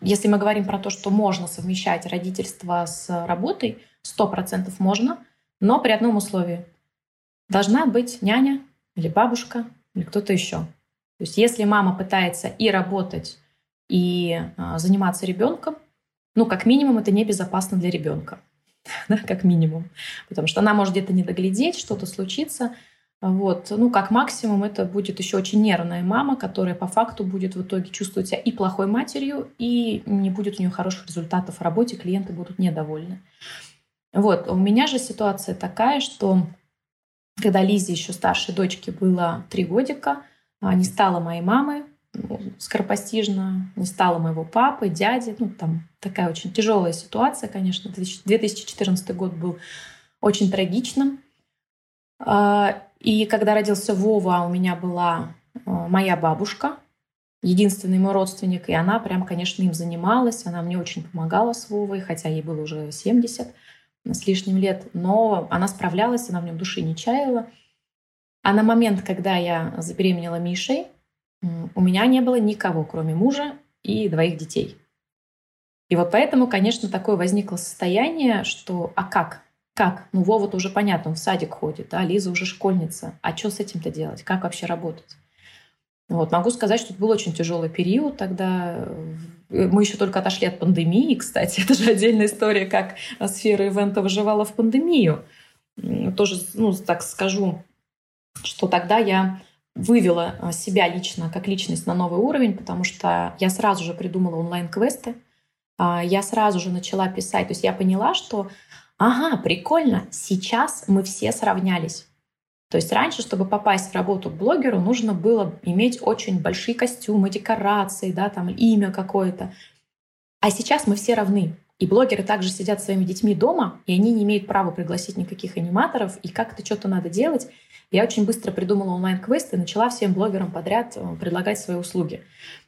если мы говорим про то, что можно совмещать родительство с работой, сто процентов можно, но при одном условии. Должна быть няня или бабушка или кто-то еще. То есть если мама пытается и работать, и а, заниматься ребенком, ну, как минимум, это небезопасно для ребенка. [laughs] да, как минимум. Потому что она может где-то не доглядеть, что-то случится – вот. Ну, как максимум, это будет еще очень нервная мама, которая по факту будет в итоге чувствовать себя и плохой матерью, и не будет у нее хороших результатов в работе, клиенты будут недовольны. Вот. У меня же ситуация такая, что когда Лизе еще старшей дочке было три годика, а, не стала моей мамы, ну, скоропостижно, не стало моего папы, дяди. Ну, там такая очень тяжелая ситуация, конечно. 2014 год был очень трагичным. И когда родился Вова, у меня была э, моя бабушка, единственный мой родственник, и она прям, конечно, им занималась, она мне очень помогала с Вовой, хотя ей было уже 70 с лишним лет, но она справлялась, она в нем души не чаяла. А на момент, когда я забеременела Мишей, у меня не было никого, кроме мужа и двоих детей. И вот поэтому, конечно, такое возникло состояние, что а как? Как? Ну, Вова-то уже понятно, он в садик ходит, а Лиза уже школьница. А что с этим-то делать? Как вообще работать? Вот, могу сказать, что это был очень тяжелый период тогда. Э, мы еще только отошли от пандемии, [laughs] кстати. Это же отдельная история, как сфера ивента выживала в пандемию. Тоже, ну, так скажу, что тогда я вывела э, себя лично как личность на новый уровень, потому что я сразу же придумала онлайн-квесты, а, я сразу же начала писать. То есть я поняла, что ага, прикольно, сейчас мы все сравнялись. То есть раньше, чтобы попасть в работу к блогеру, нужно было иметь очень большие костюмы, декорации, да, там имя какое-то. А сейчас мы все равны. И блогеры также сидят своими детьми дома, и они не имеют права пригласить никаких аниматоров, и как-то что-то надо делать. Я очень быстро придумала онлайн-квест и начала всем блогерам подряд э, предлагать свои услуги.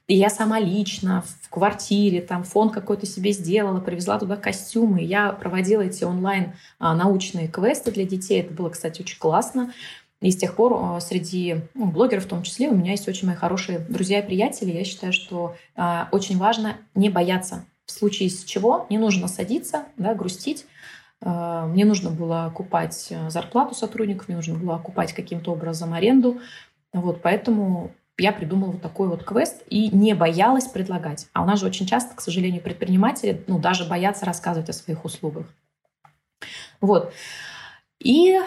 И я сама лично в квартире, там фон какой-то себе сделала, привезла туда костюмы. Я проводила эти онлайн а, научные квесты для детей. Это было, кстати, очень классно. И с тех пор а, среди ну, блогеров в том числе у меня есть очень мои хорошие друзья и приятели. Я считаю, что э, очень важно не бояться. В случае с чего не нужно садиться, да, грустить. Э, мне нужно было окупать зарплату сотрудников, мне нужно было окупать каким-то образом аренду. Вот, поэтому я придумала вот такой вот квест и не боялась предлагать. А у нас же очень часто, к сожалению, предприниматели ну, даже боятся рассказывать о своих услугах. Вот. И,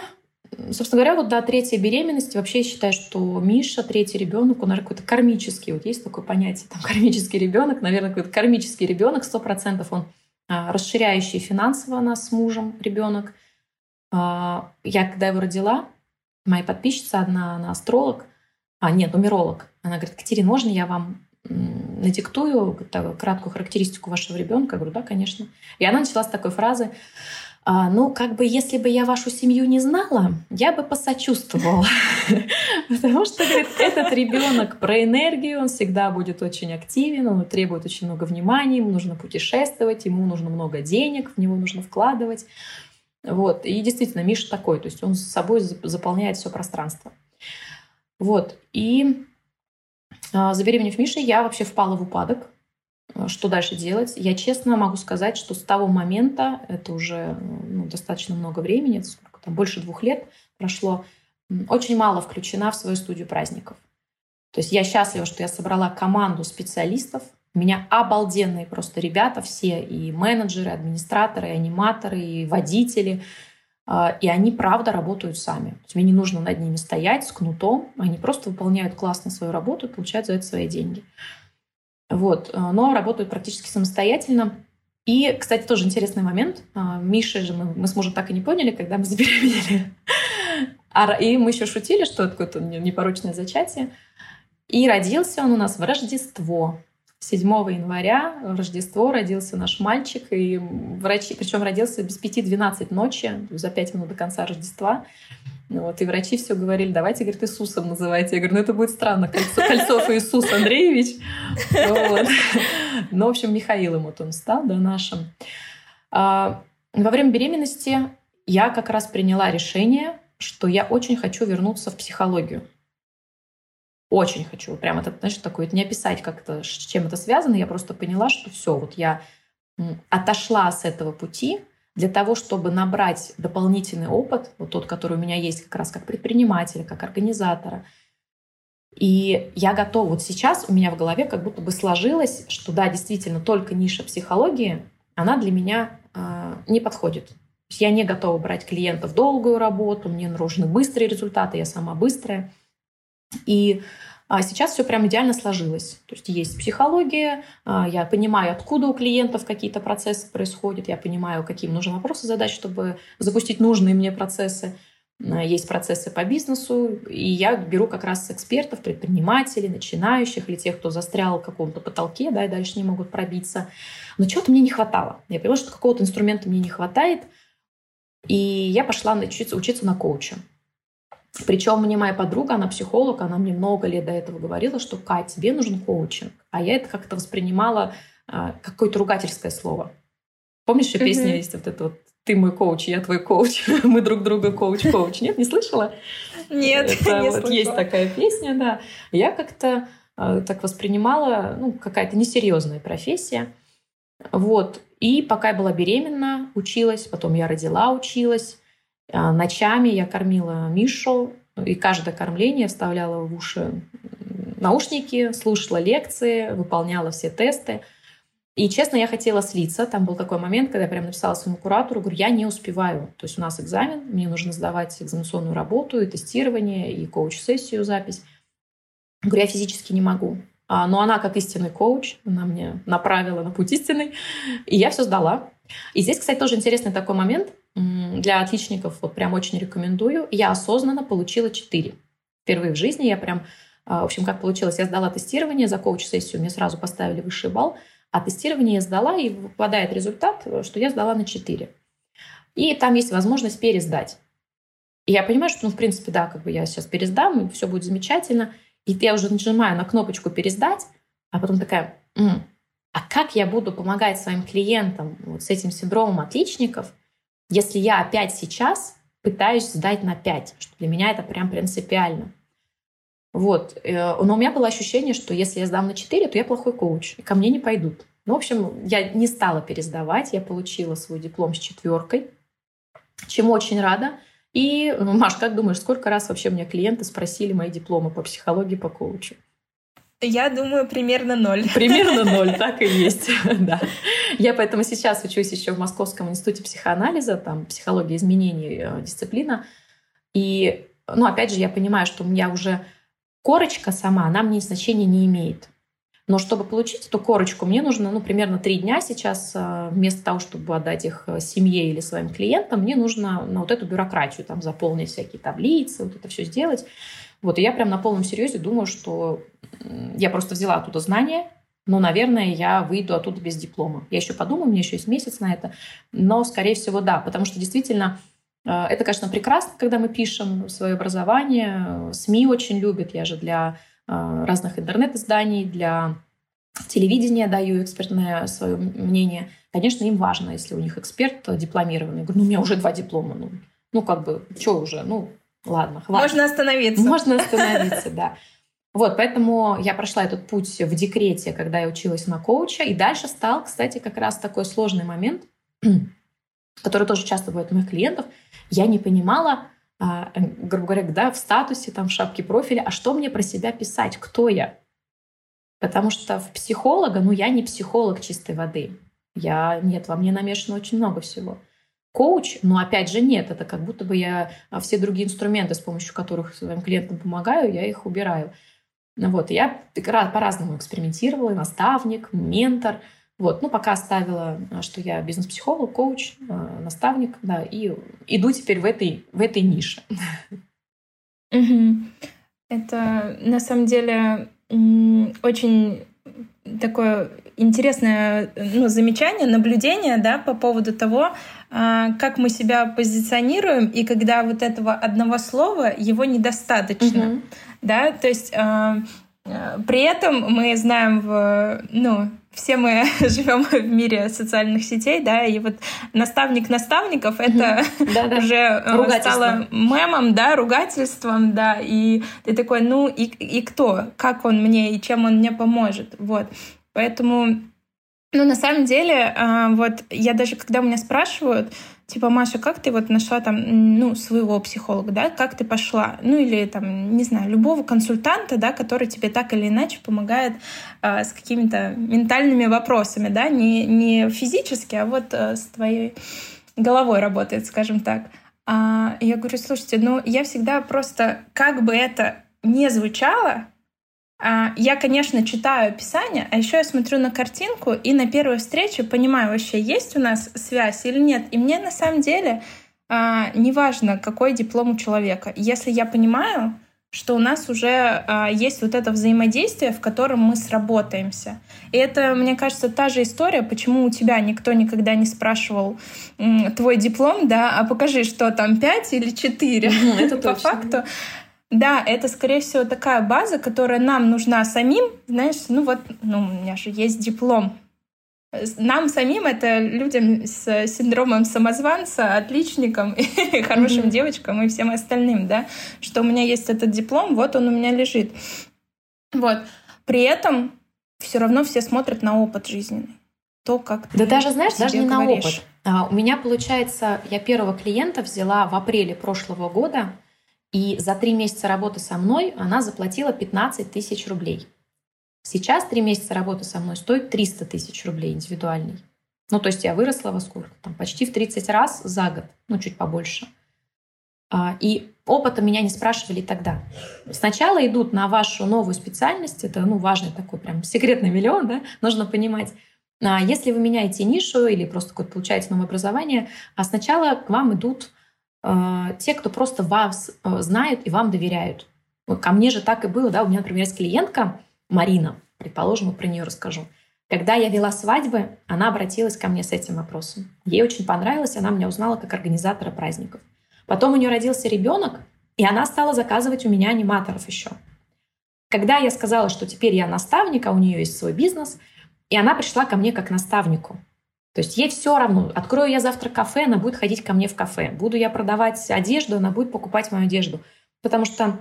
собственно говоря, вот до третьей беременности вообще я считаю, что Миша, третий ребенок, он, наверное, какой-то кармический. Вот есть такое понятие, там, [laughs] кармический ребенок, наверное, какой-то кармический ребенок, сто процентов он а, расширяющий финансово нас с мужем ребенок. А, я, когда его родила, моя подписчица одна, она астролог, а, нет, нумеролог. Она говорит, Катерина, можно я вам надиктую краткую характеристику вашего ребенка? Я говорю, да, конечно. И она начала с такой фразы, а, ну, как бы, если бы я вашу семью не знала, я бы посочувствовала. [laughs] Потому что, этот ребенок про энергию, он всегда будет очень активен, он требует очень много внимания, ему нужно путешествовать, ему нужно много денег, в него нужно вкладывать. Вот. И действительно, Миша такой, то есть он с собой заполняет все пространство. Вот. И а, забеременев Мишей, я вообще впала в упадок. А, что дальше делать? Я честно могу сказать, что с того момента, это уже ну, достаточно много времени, сколько там, больше двух лет прошло, очень мало включена в свою студию праздников. То есть я счастлива, что я собрала команду специалистов. У меня обалденные просто ребята все, и менеджеры, администраторы, и аниматоры, и водители – и они, правда, работают сами. То есть мне не нужно над ними стоять с кнутом. Они просто выполняют классно свою работу и получают за это свои деньги. Вот. А, но работают практически самостоятельно. И, кстати, тоже интересный момент. А, Миша же мы, мы с мужем так и не поняли, когда мы [laughs] забеременели. И мы еще шутили, что это какое-то непорочное зачатие. И родился он у нас в Рождество. 7 января в Рождество родился наш мальчик, и врачи, причем родился без 5-12 ночи, за 5 минут до конца Рождества. Вот, и врачи все говорили, давайте, говорит, Иисусом называйте. Я говорю, ну это будет странно, Кольцо, Кольцов Иисус Андреевич. Вот. Ну, в общем, Михаилом вот он стал, да, нашим. А, во время беременности я как раз приняла решение, что я очень хочу вернуться в психологию. Очень хочу. Прям это, знаешь, такое, это не описать как-то, с чем это связано. Я просто поняла, что все, вот я отошла с этого пути для того, чтобы набрать дополнительный опыт, вот тот, который у меня есть как раз как предпринимателя, как организатора. И я готова. Вот сейчас у меня в голове как будто бы сложилось, что да, действительно, только ниша психологии, она для меня э, не подходит. я не готова брать клиентов долгую работу, мне нужны быстрые результаты, я сама быстрая. И а сейчас все прям идеально сложилось. То есть есть психология, а, я понимаю, откуда у клиентов какие-то процессы происходят, я понимаю, каким нужны вопросы задать, чтобы запустить нужные мне процессы. А, есть процессы по бизнесу, и я беру как раз экспертов, предпринимателей, начинающих или тех, кто застрял в каком-то потолке, да, и дальше не могут пробиться. Но чего-то мне не хватало. Я поняла, что какого-то инструмента мне не хватает, и я пошла учиться, учиться на коуча. Причем мне моя подруга, она психолог, она мне много лет до этого говорила, что Кать, тебе нужен коучинг. А я это как-то воспринимала а, какое-то ругательское слово. Помнишь, еще mm-hmm. песня есть вот эта вот «Ты мой коуч, я твой коуч, [laughs] мы друг друга коуч-коуч». Нет, не слышала? Нет, это [laughs] не вот слышала. Есть такая песня, да. Я как-то а, так воспринимала, ну, какая-то несерьезная профессия. Вот. И пока я была беременна, училась, потом я родила, училась. А, ночами я кормила Мишу, и каждое кормление вставляла в уши наушники, слушала лекции, выполняла все тесты. И, честно, я хотела слиться. Там был такой момент, когда я прям написала своему куратору, говорю, я не успеваю. То есть у нас экзамен, мне нужно сдавать экзаменационную работу, и тестирование, и коуч-сессию, запись. Говорю, я физически не могу. А, но она, как истинный коуч, она мне направила на путь истинный, и я все сдала. И здесь, кстати, тоже интересный такой момент для отличников, вот прям очень рекомендую. Я осознанно получила 4. Впервые в жизни я прям, а, в общем, как получилось, я сдала тестирование за коуч-сессию, мне сразу поставили высший балл, а тестирование я сдала, и выпадает результат, что я сдала на 4. И там есть возможность пересдать. И я понимаю, что, ну, в принципе, да, как бы я сейчас пересдам, и все будет замечательно. И я уже нажимаю на кнопочку «пересдать», а потом такая, М, а как я буду помогать своим клиентам вот с этим синдромом отличников, если я опять сейчас пытаюсь сдать на 5, что для меня это прям принципиально. Вот. Э, но у меня было ощущение, что если я сдам на 4, то я плохой коуч, и ко мне не пойдут. Ну, в общем, я не стала пересдавать, я получила свой диплом с четверкой, чему очень рада. И, Маш, как думаешь, сколько раз вообще мне клиенты спросили мои дипломы по психологии, по коучу? Я думаю, примерно ноль. Примерно [laughs] ноль, так и есть. [laughs] да. Я поэтому сейчас учусь еще в Московском институте психоанализа, там психология изменений, э, дисциплина. И, ну, опять же, я понимаю, что у меня уже корочка сама, она мне значения не имеет. Но чтобы получить эту корочку, мне нужно ну, примерно три дня сейчас. Э, вместо того, чтобы отдать их э, семье или своим клиентам, мне нужно на вот эту бюрократию там заполнить всякие таблицы, вот это все сделать. Вот, и я прям на полном серьезе думаю, что я просто взяла оттуда знания, но, наверное, я выйду оттуда без диплома. Я еще подумаю, у меня еще есть месяц на это. Но, скорее всего, да, потому что действительно э, это, конечно, прекрасно, когда мы пишем свое образование. СМИ очень любят. Я же для э, разных интернет-изданий, для телевидения даю экспертное свое мнение. Конечно, им важно, если у них эксперт дипломированный. Я говорю, ну, у меня уже два диплома. Ну, ну как бы, что уже? Ну, ладно, хватит. Можно остановиться. Можно остановиться, [laughs] да. Вот, поэтому я прошла этот путь в декрете, когда я училась на коуча. И дальше стал, кстати, как раз такой сложный момент, [clears throat] который тоже часто бывает у моих клиентов. Я не понимала, а, грубо говоря, да, в статусе, там, в шапке профиля, а что мне про себя писать, кто я? Потому что в психолога, ну, я не психолог чистой воды. Я, нет, во мне намешано очень много всего коуч, но опять же нет, это как будто бы я а, все другие инструменты, с помощью которых своим клиентам помогаю, я их убираю. Вот, я по-разному экспериментировала, наставник, ментор. Вот, ну, пока оставила, а, что я бизнес-психолог, коуч, а, наставник, да, и иду теперь в этой, в этой нише. Это на самом деле очень такое интересное ну, замечание, наблюдение да, по поводу того, а, как мы себя позиционируем, и когда вот этого одного слова, его недостаточно. Mm-hmm. Да? То есть а, а, при этом мы знаем, в, ну, все мы [laughs] живем в мире социальных сетей, да, и вот наставник наставников это [laughs] уже стало мемом, да, ругательством, да, и ты такой, ну и, и кто, как он мне и чем он мне поможет, вот. Поэтому ну, на самом деле, а, вот я даже, когда меня спрашивают, типа, Маша, как ты вот нашла там, ну, своего психолога, да, как ты пошла, ну, или там, не знаю, любого консультанта, да, который тебе так или иначе помогает э, с какими-то ментальными вопросами, да, не, не физически, а вот э, с твоей головой работает, скажем так. А, я говорю, слушайте, ну, я всегда просто, как бы это не звучало, я, конечно, читаю описание, а еще я смотрю на картинку и на первой встрече понимаю, вообще есть у нас связь или нет. И мне на самом деле а, неважно, какой диплом у человека. Если я понимаю, что у нас уже а, есть вот это взаимодействие, в котором мы сработаемся. И это, мне кажется, та же история, почему у тебя никто никогда не спрашивал твой диплом, да, а покажи, что там, пять или четыре. Это По факту да, это, скорее всего, такая база, которая нам нужна самим. Знаешь, ну вот, ну, у меня же есть диплом. Нам самим, это людям с синдромом самозванца, отличникам, [laughs] хорошим mm-hmm. девочкам и всем остальным, да, что у меня есть этот диплом, вот он у меня лежит. Вот. При этом все равно все смотрят на опыт жизненный. То, как Да даже, знаешь, даже не говоришь. на опыт. А, у меня, получается, я первого клиента взяла в апреле прошлого года, и за три месяца работы со мной она заплатила 15 тысяч рублей. Сейчас три месяца работы со мной стоит 300 тысяч рублей индивидуальный. Ну, то есть я выросла во сколько? Там почти в 30 раз за год, ну, чуть побольше. А, и опыта меня не спрашивали тогда. Сначала идут на вашу новую специальность, это ну, важный такой прям секретный миллион, да, нужно понимать. А если вы меняете нишу или просто какое-то получаете новое образование, а сначала к вам идут те, кто просто вас а, знают и вам доверяют. Ко мне же так и было, да, у меня, например, есть клиентка Марина, предположим, про нее расскажу. Когда я вела свадьбы, она обратилась ко мне с этим вопросом. Ей очень понравилось, она меня узнала как организатора праздников. Потом у нее родился ребенок, и она стала заказывать у меня аниматоров еще. Когда я сказала, что теперь я наставник, а у нее есть свой бизнес, и она пришла ко мне как наставнику. То есть ей все равно, открою я завтра кафе, она будет ходить ко мне в кафе. Буду я продавать одежду, она будет покупать мою одежду. Потому что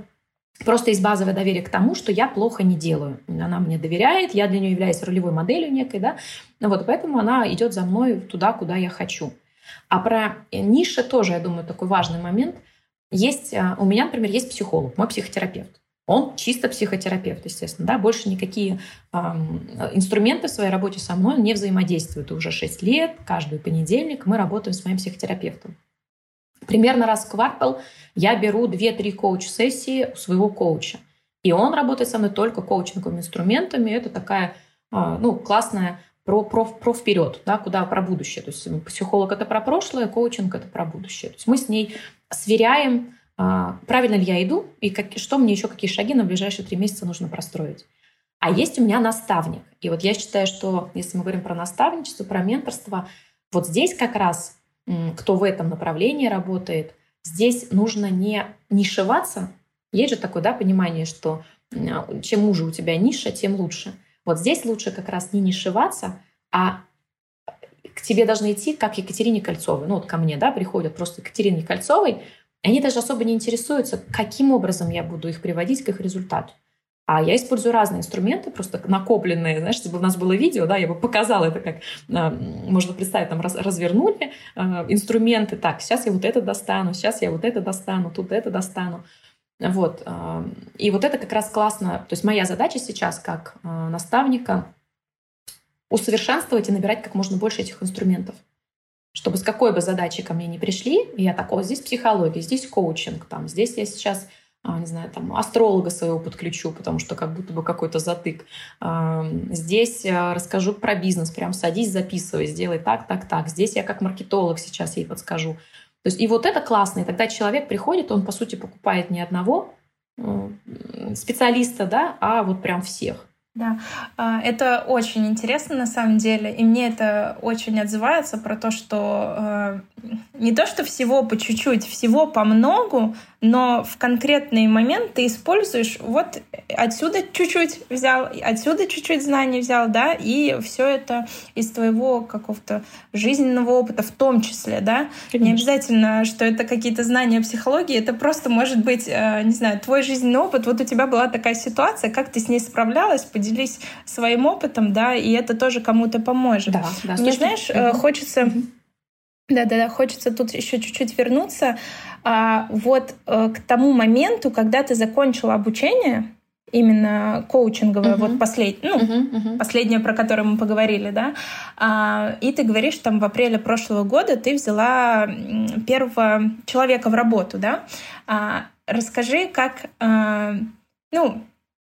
просто есть базовое доверие к тому, что я плохо не делаю. Она мне доверяет, я для нее являюсь ролевой моделью некой, да. Ну вот поэтому она идет за мной туда, куда я хочу. А про ниши тоже, я думаю, такой важный момент. Есть, а, у меня, например, есть психолог, мой психотерапевт. Он чисто психотерапевт, естественно, да, больше никакие э, инструменты в своей работе со мной не взаимодействуют. Уже 6 лет, каждый понедельник мы работаем с моим психотерапевтом. Примерно раз в квартал я беру 2-3 коуч-сессии у своего коуча. И он работает со мной только коучинговыми инструментами. Это такая э, ну, классная про, про, про вперед, да, куда про будущее. То есть психолог это про прошлое, коучинг это про будущее. То есть мы с ней сверяем правильно ли я иду и как, что мне еще, какие шаги на ближайшие три месяца нужно простроить. А есть у меня наставник. И вот я считаю, что если мы говорим про наставничество, про менторство, вот здесь как раз, кто в этом направлении работает, здесь нужно не нишеваться. Есть же такое да, понимание, что чем уже у тебя ниша, тем лучше. Вот здесь лучше как раз не нишеваться, а к тебе должны идти, как Екатерине Кольцовой. Ну вот ко мне, да, приходят просто Екатерине Кольцовой, они даже особо не интересуются, каким образом я буду их приводить к их результату. А я использую разные инструменты, просто накопленные, знаешь, если бы у нас было видео, да, я бы показала это, как а, можно представить, там раз, развернули э, инструменты, так, сейчас я вот это достану, сейчас я вот это достану, тут это достану. Вот. Э, и вот это как раз классно. То есть моя задача сейчас как наставника усовершенствовать и набирать как можно больше этих инструментов чтобы с какой бы задачей ко мне не пришли, я такого, здесь психология, здесь коучинг, там, здесь я сейчас а, не знаю, там, астролога своего подключу, потому что как будто бы какой-то затык. Здесь а, расскажу про бизнес, прям садись, записывай, сделай так, так, так. Здесь я как маркетолог сейчас ей подскажу. То есть и вот это классно, и тогда человек приходит, он, по сути, покупает не одного специалиста, да, а вот прям всех. Да, а, это очень интересно на самом деле, и мне это очень отзывается про то, что э, не то, что всего по чуть-чуть, всего по многу, но в конкретный момент ты используешь вот отсюда чуть-чуть взял, отсюда чуть-чуть знаний взял, да, и все это из твоего какого-то жизненного опыта в том числе, да. Конечно. Не обязательно, что это какие-то знания психологии, это просто может быть, э, не знаю, твой жизненный опыт. Вот у тебя была такая ситуация, как ты с ней справлялась, поделись своим опытом, да, и это тоже кому-то поможет. Да, да, Мне, знаешь, угу. хочется... Да-да-да, хочется тут еще чуть-чуть вернуться. А, вот а, к тому моменту, когда ты закончила обучение, именно коучинговое, uh-huh. вот послед... ну, uh-huh, uh-huh. последнее, про которое мы поговорили, да, а, и ты говоришь, там в апреле прошлого года ты взяла первого человека в работу, да. А, расскажи, как, а, ну,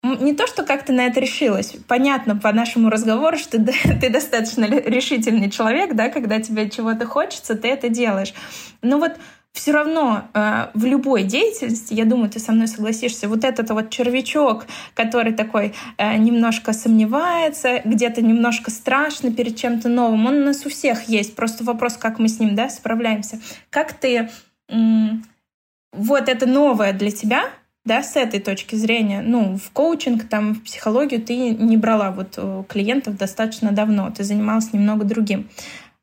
не то, что как ты на это решилась. Понятно по нашему разговору, что [laughs] ты достаточно решительный человек, да, когда тебе чего-то хочется, ты это делаешь. Но вот все равно э, в любой деятельности, я думаю, ты со мной согласишься, вот этот вот червячок, который такой э, немножко сомневается, где-то немножко страшно перед чем-то новым, он у нас у всех есть. Просто вопрос, как мы с ним да, справляемся. Как ты э, вот это новое для тебя да, с этой точки зрения, ну, в коучинг, там, в психологию ты не брала вот э, клиентов достаточно давно, ты занималась немного другим.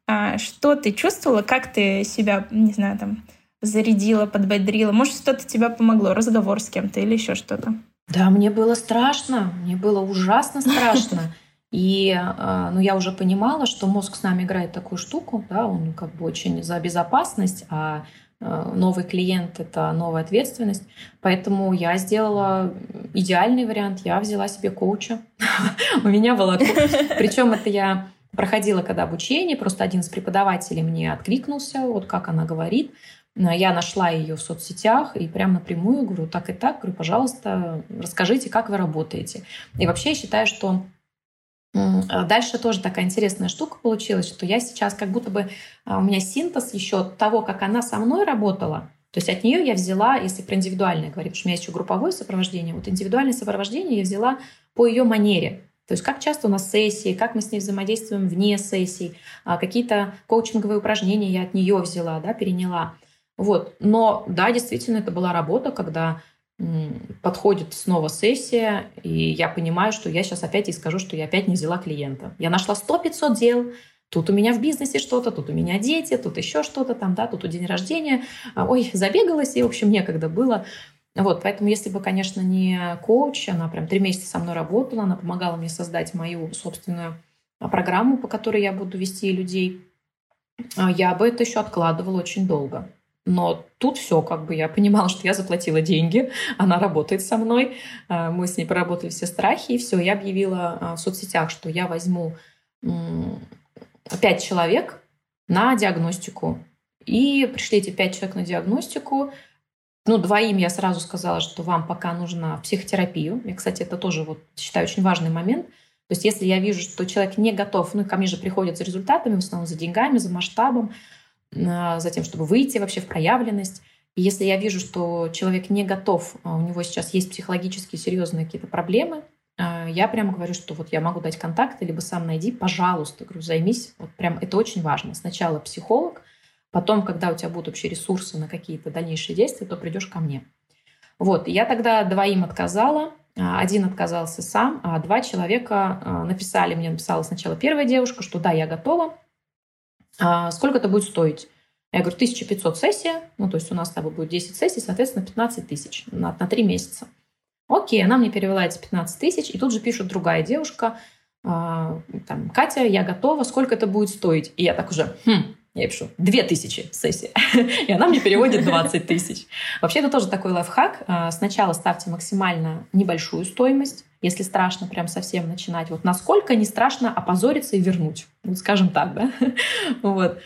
А что ты чувствовала, как ты себя, не знаю, там, зарядила, подбодрила? Может, что-то тебе помогло, разговор с кем-то или еще что-то? Да, мне было страшно, мне было ужасно страшно. [laughs] И э, ну, я уже понимала, что мозг с нами играет такую штуку, да, он как бы очень за безопасность, а новый клиент — это новая ответственность. Поэтому я сделала идеальный вариант. Я взяла себе коуча. [laughs] У меня была... Причем это я проходила когда обучение, просто один из преподавателей мне откликнулся, вот как она говорит. Я нашла ее в соцсетях и прямо напрямую говорю, так и так, говорю, пожалуйста, расскажите, как вы работаете. И вообще я считаю, что дальше тоже такая интересная штука получилась, что я сейчас как будто бы а, у меня синтез еще того, как она со мной работала. То есть от нее я взяла, если про индивидуальное говорить, потому что у меня еще групповое сопровождение, вот индивидуальное сопровождение я взяла по ее манере. То есть как часто у нас сессии, как мы с ней взаимодействуем вне сессий, а, какие-то коучинговые упражнения я от нее взяла, да, переняла. Вот. Но да, действительно, это была работа, когда подходит снова сессия, и я понимаю, что я сейчас опять и скажу, что я опять не взяла клиента. Я нашла 100-500 дел, тут у меня в бизнесе что-то, тут у меня дети, тут еще что-то там, да, тут у день рождения. А, ой, забегалась, и, в общем, некогда было. Вот, поэтому если бы, конечно, не коуч, она прям три месяца со мной работала, она помогала мне создать мою собственную а, программу, по которой я буду вести людей, а, я бы это еще откладывала очень долго. Но тут все, как бы я понимала, что я заплатила деньги, она работает со мной, э, мы с ней проработали все страхи, и все, я объявила э, в соцсетях, что я возьму пять человек на диагностику. И пришли эти пять человек на диагностику. Ну, двоим я сразу сказала, что вам пока нужна психотерапию. И, кстати, это тоже, вот, считаю, очень важный момент. То есть если я вижу, что человек не готов, ну, ко мне же приходят за результатами, в основном за деньгами, за масштабом, за тем, чтобы выйти вообще в проявленность. И если я вижу, что человек не готов, а у него сейчас есть психологически серьезные какие-то проблемы, а, я прямо говорю, что вот я могу дать контакты, либо сам найди, пожалуйста, говорю, займись. Вот прям это очень важно. Сначала психолог, потом, когда у тебя будут вообще ресурсы на какие-то дальнейшие действия, то придешь ко мне. Вот, я тогда двоим отказала, один отказался сам, а два человека написали, мне написала сначала первая девушка, что да, я готова, а сколько это будет стоить? Я говорю, 1500 сессия, ну, то есть у нас с тобой будет 10 сессий, соответственно, 15 тысяч на, на 3 месяца. Окей, она мне перевела эти 15 тысяч, и тут же пишет другая девушка, э, там, Катя, я готова, сколько это будет стоить? И я так уже, хм, я пишу, 2000 сессии. [laughs] И она мне переводит 20 тысяч. Вообще, это тоже такой лайфхак. А, сначала ставьте максимально небольшую стоимость, если страшно прям совсем начинать. Вот насколько не страшно опозориться и вернуть. Вот скажем так, да? [laughs] Вот.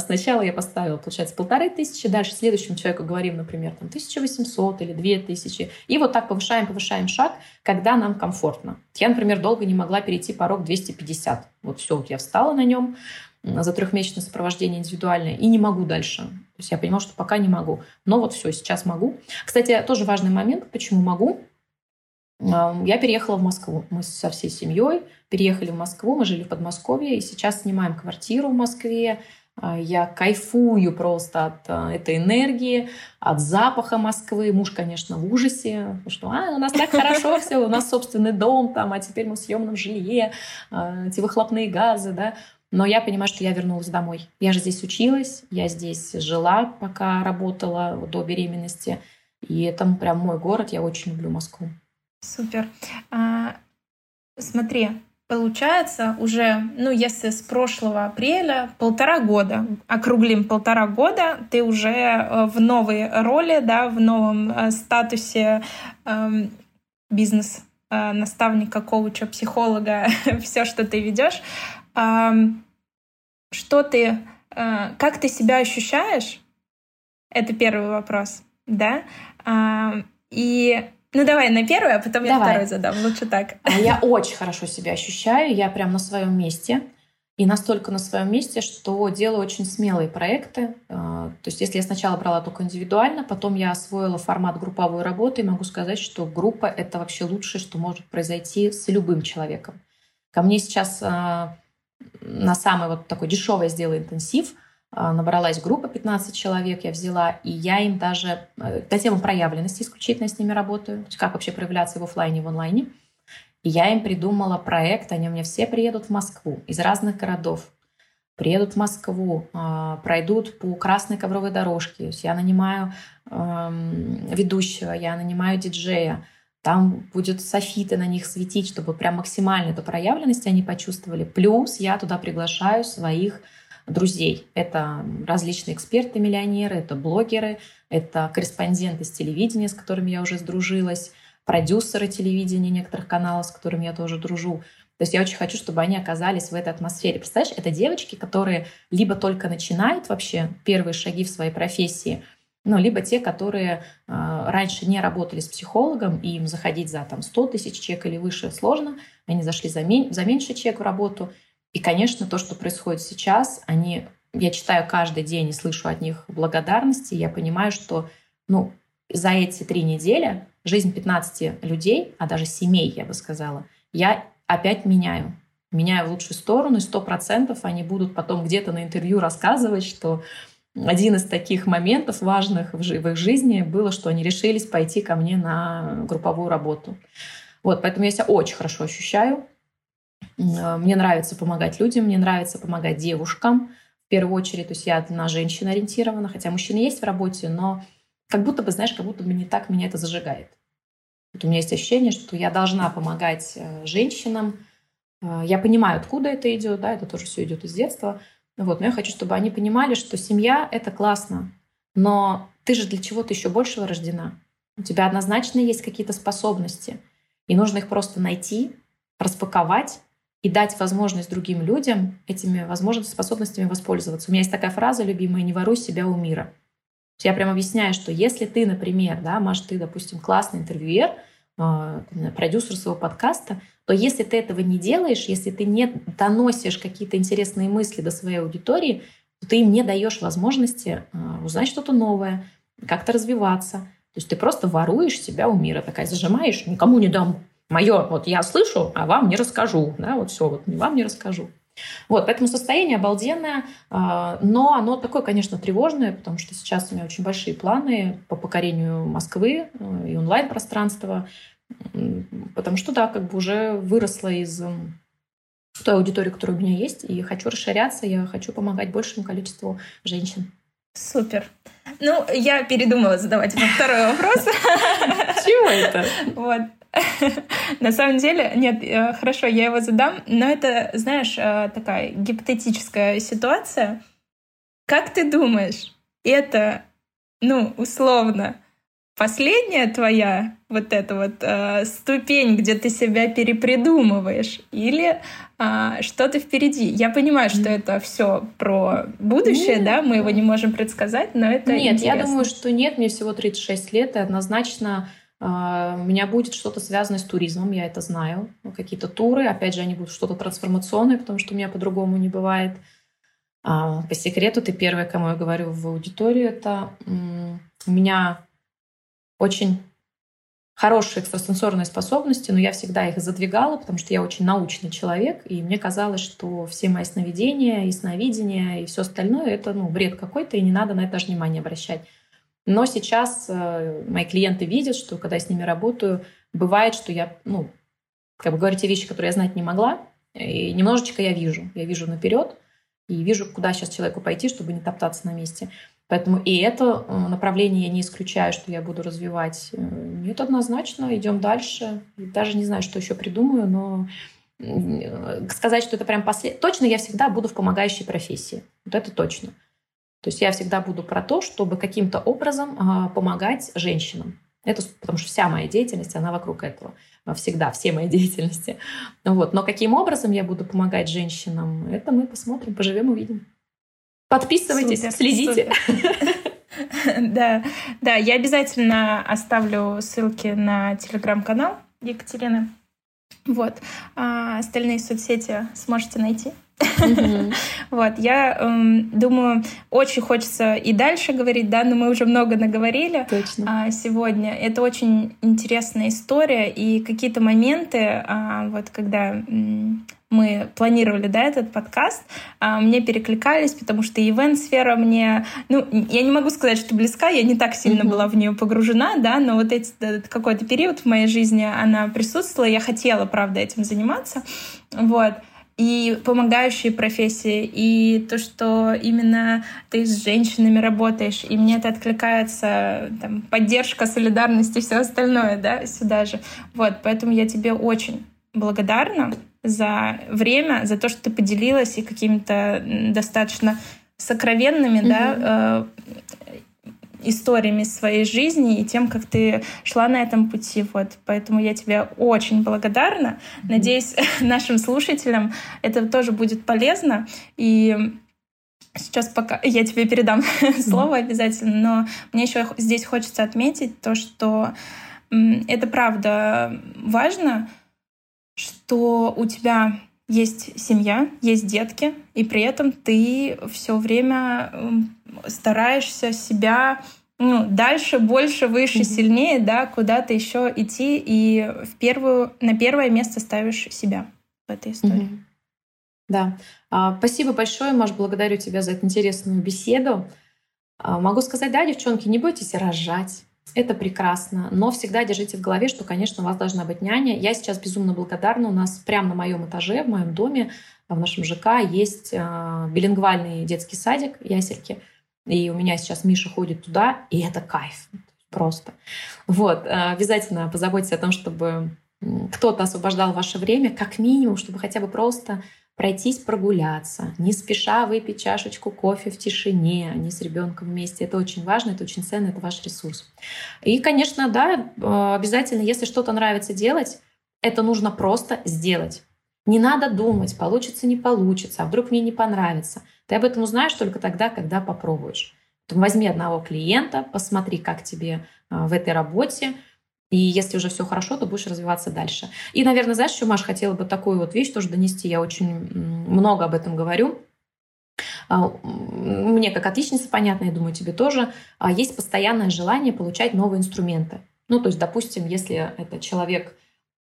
Сначала я поставила, получается, полторы тысячи, дальше следующему человеку говорим, например, там 1800 или 2000. И вот так повышаем, повышаем шаг, когда нам комфортно. Я, например, долго не могла перейти порог 250. Вот все, вот я встала на нем, за трехмесячное сопровождение индивидуальное и не могу дальше. То есть я понимала, что пока не могу. Но вот все, сейчас могу. Кстати, тоже важный момент, почему могу. Я переехала в Москву. Мы со всей семьей переехали в Москву, мы жили в Подмосковье, и сейчас снимаем квартиру в Москве. А, я кайфую просто от а, этой энергии, от запаха Москвы. Муж, конечно, в ужасе, что а, у нас так хорошо все, у нас собственный дом, там, а теперь мы в съемном жилье, а, эти выхлопные газы, да. Но я понимаю, что я вернулась домой. Я же здесь училась, я здесь жила, пока работала до беременности. И это прям мой город, я очень люблю Москву. Супер. А, смотри, получается уже, ну, если с прошлого апреля, полтора года, округлим полтора года, ты уже э, в новой роли, да, в новом э, статусе э, бизнес наставника, коуча, психолога, [laughs] все, что ты ведешь. Что ты, э, как ты себя ощущаешь? Это первый вопрос, да? И ну давай на первый, а потом давай. я второй задам. Лучше так. А я очень хорошо себя ощущаю. Я прям на своем месте. И настолько на своем месте, что делаю очень смелые проекты. Э, то есть если я сначала брала только индивидуально, потом я освоила формат групповой работы, и могу сказать, что группа — это вообще лучшее, что может произойти с любым человеком. Ко мне сейчас э, на самый вот такой дешевый сделала интенсив, а, набралась группа 15 человек, я взяла, и я им даже э, на тему проявленности исключительно с ними работаю, как вообще проявляться в офлайне, в онлайне. И я им придумала проект, они у меня все приедут в Москву из разных городов, приедут в Москву, а, пройдут по красной ковровой дорожке. Я нанимаю эм, ведущего, я нанимаю диджея, там будет софиты на них светить, чтобы прям максимально эту проявленность они почувствовали. Плюс я туда приглашаю своих друзей. Это различные эксперты, миллионеры, это блогеры, это корреспонденты с телевидения, с которыми я уже сдружилась, продюсеры телевидения некоторых каналов, с которыми я тоже дружу. То есть я очень хочу, чтобы они оказались в этой атмосфере. Представляешь, это девочки, которые либо только начинают вообще первые шаги в своей профессии – ну, либо те, которые э, раньше не работали с психологом, и им заходить за там, 100 тысяч чек или выше сложно, они зашли за, мен- за меньший чек в работу. И, конечно, то, что происходит сейчас, они, я читаю каждый день и слышу от них благодарности, я понимаю, что ну, за эти три недели жизнь 15 людей, а даже семей, я бы сказала, я опять меняю. Меняю в лучшую сторону, и сто процентов они будут потом где-то на интервью рассказывать, что один из таких моментов важных в их жизни было, что они решились пойти ко мне на групповую работу. Вот, поэтому я себя очень хорошо ощущаю. Мне нравится помогать людям, мне нравится помогать девушкам в первую очередь. То есть я на женщин ориентирована, хотя мужчины есть в работе, но как будто бы, знаешь, как будто бы не так меня это зажигает. Вот у меня есть ощущение, что я должна помогать э, женщинам. Э, я понимаю, откуда это идет, да, это тоже все идет из детства – вот, но я хочу, чтобы они понимали, что семья — это классно, но ты же для чего-то еще большего рождена. У тебя однозначно есть какие-то способности, и нужно их просто найти, распаковать и дать возможность другим людям этими возможностями, способностями воспользоваться. У меня есть такая фраза любимая «не воруй себя у мира». Я прям объясняю, что если ты, например, да, Маш, ты, допустим, классный интервьюер, продюсер своего подкаста, то если ты этого не делаешь, если ты не доносишь какие-то интересные мысли до своей аудитории, то ты им не даешь возможности а, узнать что-то новое, как-то развиваться. То есть ты просто воруешь себя у мира, такая зажимаешь, никому не дам. Мое, вот я слышу, а вам не расскажу. Да, вот все, вот вам не расскажу. Вот, поэтому состояние обалденное, а, но оно такое, конечно, тревожное, потому что сейчас у меня очень большие планы по покорению Москвы э, и онлайн-пространства, потому что, да, как бы уже выросла из той аудитории, которая у меня есть, и хочу расширяться, я хочу помогать большему количеству женщин. Супер. Ну, я передумала задавать вам второй вопрос. [laughs] Чего это? Вот. [laughs] На самом деле, нет, э, хорошо, я его задам, но это, знаешь, э, такая гипотетическая ситуация. Как ты думаешь, это, ну, условно, последняя твоя вот эта вот э, ступень, где ты себя перепридумываешь, или э, что-то впереди. Я понимаю, что это все про будущее, нет. да, мы его не можем предсказать, но это нет. Интересно. Я думаю, что нет. Мне всего 36 лет, и однозначно у меня будет что-то связанное с туризмом, я это знаю, какие-то туры. Опять же, они будут что-то трансформационное, потому что у меня по-другому не бывает. А, по секрету, ты первая, кому я говорю в аудиторию, это у меня очень хорошие экстрасенсорные способности, но я всегда их задвигала, потому что я очень научный человек, и мне казалось, что все мои сновидения и сновидения и все остальное — это ну, бред какой-то, и не надо на это даже внимание обращать. Но сейчас э, мои клиенты видят, что когда я с ними работаю, бывает, что я, ну, как бы говорю те вещи, которые я знать не могла, и немножечко я вижу. Я вижу наперед и вижу, куда сейчас человеку пойти, чтобы не топтаться на месте. Поэтому и это э, направление я не исключаю, что я буду развивать. Э, нет, однозначно, идем дальше. Даже не знаю, что еще придумаю, но сказать, что это прям послед... Точно я всегда буду в помогающей профессии. Вот это точно. То есть я всегда буду про то, чтобы каким-то образом а, помогать женщинам. Это потому что вся моя деятельность, она вокруг этого. Всегда, все мои [laughs] деятельности. Вот. Но каким образом я буду помогать женщинам, это мы посмотрим, поживем, увидим. Подписывайтесь, супер, следите. Супер. [laughs] Да, да, я обязательно оставлю ссылки на телеграм-канал Екатерины. Вот. А остальные соцсети сможете найти. [laughs] Вот, я эм, думаю, очень хочется и дальше говорить, да, но мы уже много наговорили Точно. А, сегодня. Это очень интересная история, и какие-то моменты, а, вот когда мы планировали, да, этот подкаст, а, мне перекликались, потому что ивент-сфера мне, ну, я не могу сказать, что близка, я не так сильно mm-hmm. была в нее погружена, да, но вот эти, какой-то период в моей жизни она присутствовала, я хотела, правда, этим заниматься, вот и помогающие профессии, и то, что именно ты с женщинами работаешь, и мне это откликается, там, поддержка, солидарность и все остальное, да, сюда же. Вот, поэтому я тебе очень благодарна за время, за то, что ты поделилась и какими-то достаточно сокровенными, mm-hmm. да, э, историями своей жизни и тем, как ты шла на этом пути. Вот. Поэтому я тебе очень благодарна. Надеюсь, [laughs] нашим слушателям это тоже будет полезно. И сейчас пока я тебе передам [laughs] слово обязательно, но мне еще здесь хочется отметить то, что это правда важно, что у тебя есть семья, есть детки, и при этом ты все время стараешься себя ну, дальше, больше, выше, mm-hmm. сильнее, да, куда-то еще идти, и в первую, на первое место ставишь себя в этой истории. Mm-hmm. Да. А, спасибо большое, Маш, благодарю тебя за эту интересную беседу. А, могу сказать, да, девчонки, не бойтесь рожать. Это прекрасно, но всегда держите в голове, что, конечно, у вас должна быть няня. Я сейчас безумно благодарна. У нас прямо на моем этаже, в моем доме, в нашем ЖК есть а, билингвальный детский садик, ясельки. И у меня сейчас Миша ходит туда, и это кайф просто. Вот, э, обязательно позаботьтесь о том, чтобы кто-то освобождал ваше время, как минимум, чтобы хотя бы просто пройтись прогуляться, не спеша выпить чашечку кофе в тишине, не с ребенком вместе. Это очень важно, это очень ценно, это ваш ресурс. И, конечно, да, э, обязательно, если что-то нравится делать, это нужно просто сделать. Не надо думать, получится, не получится, а вдруг мне не понравится. Ты об этом узнаешь только тогда, когда попробуешь. Возьми одного клиента, посмотри, как тебе а, в этой работе, и если уже все хорошо, то будешь развиваться дальше. И, наверное, знаешь, еще, Маш, хотела бы такую вот вещь тоже донести. Я очень много об этом говорю. А, мне как отличница понятно, я думаю, тебе тоже. А, есть постоянное желание получать новые инструменты. Ну, то есть, допустим, если это человек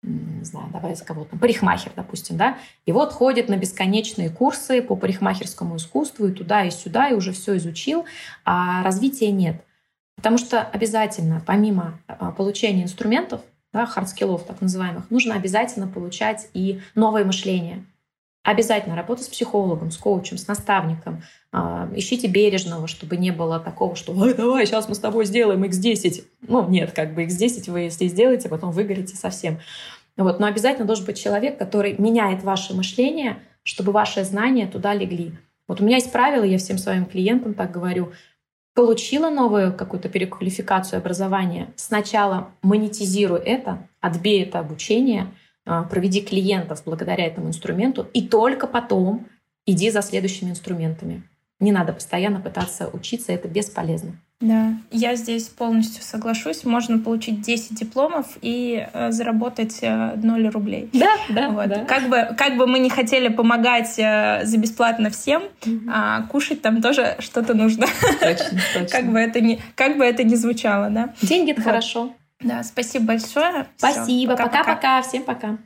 не знаю, давай за кого-то, парикмахер, допустим, да, и вот ходит на бесконечные курсы по парикмахерскому искусству и туда, и сюда, и уже все изучил, а развития нет. Потому что обязательно, помимо а, получения инструментов, да, хардскиллов так называемых, нужно обязательно получать и новое мышление. Обязательно работа с психологом, с коучем, с наставником. А, ищите бережного, чтобы не было такого, что «Ой, давай, сейчас мы с тобой сделаем x10». Ну, нет, как бы x10 вы, если сделаете, потом выгорите совсем. Вот. Но обязательно должен быть человек, который меняет ваше мышление, чтобы ваши знания туда легли. Вот у меня есть правило, я всем своим клиентам так говорю, получила новую какую-то переквалификацию образования, сначала монетизируй это, отбей это обучение – а, проведи клиентов благодаря этому инструменту, и только потом иди за следующими инструментами. Не надо постоянно пытаться учиться, это бесполезно. Да, я здесь полностью соглашусь. Можно получить 10 дипломов и э, заработать э, 0 рублей. Да, да, вот. да. Как бы, как бы мы не хотели помогать э, за бесплатно всем, mm-hmm. а кушать там тоже что-то нужно. Точно, [laughs] точно. как, бы это не, как бы это ни звучало, да? Деньги — это вот. хорошо. Да, спасибо большое. Спасибо. Пока-пока. Всем пока.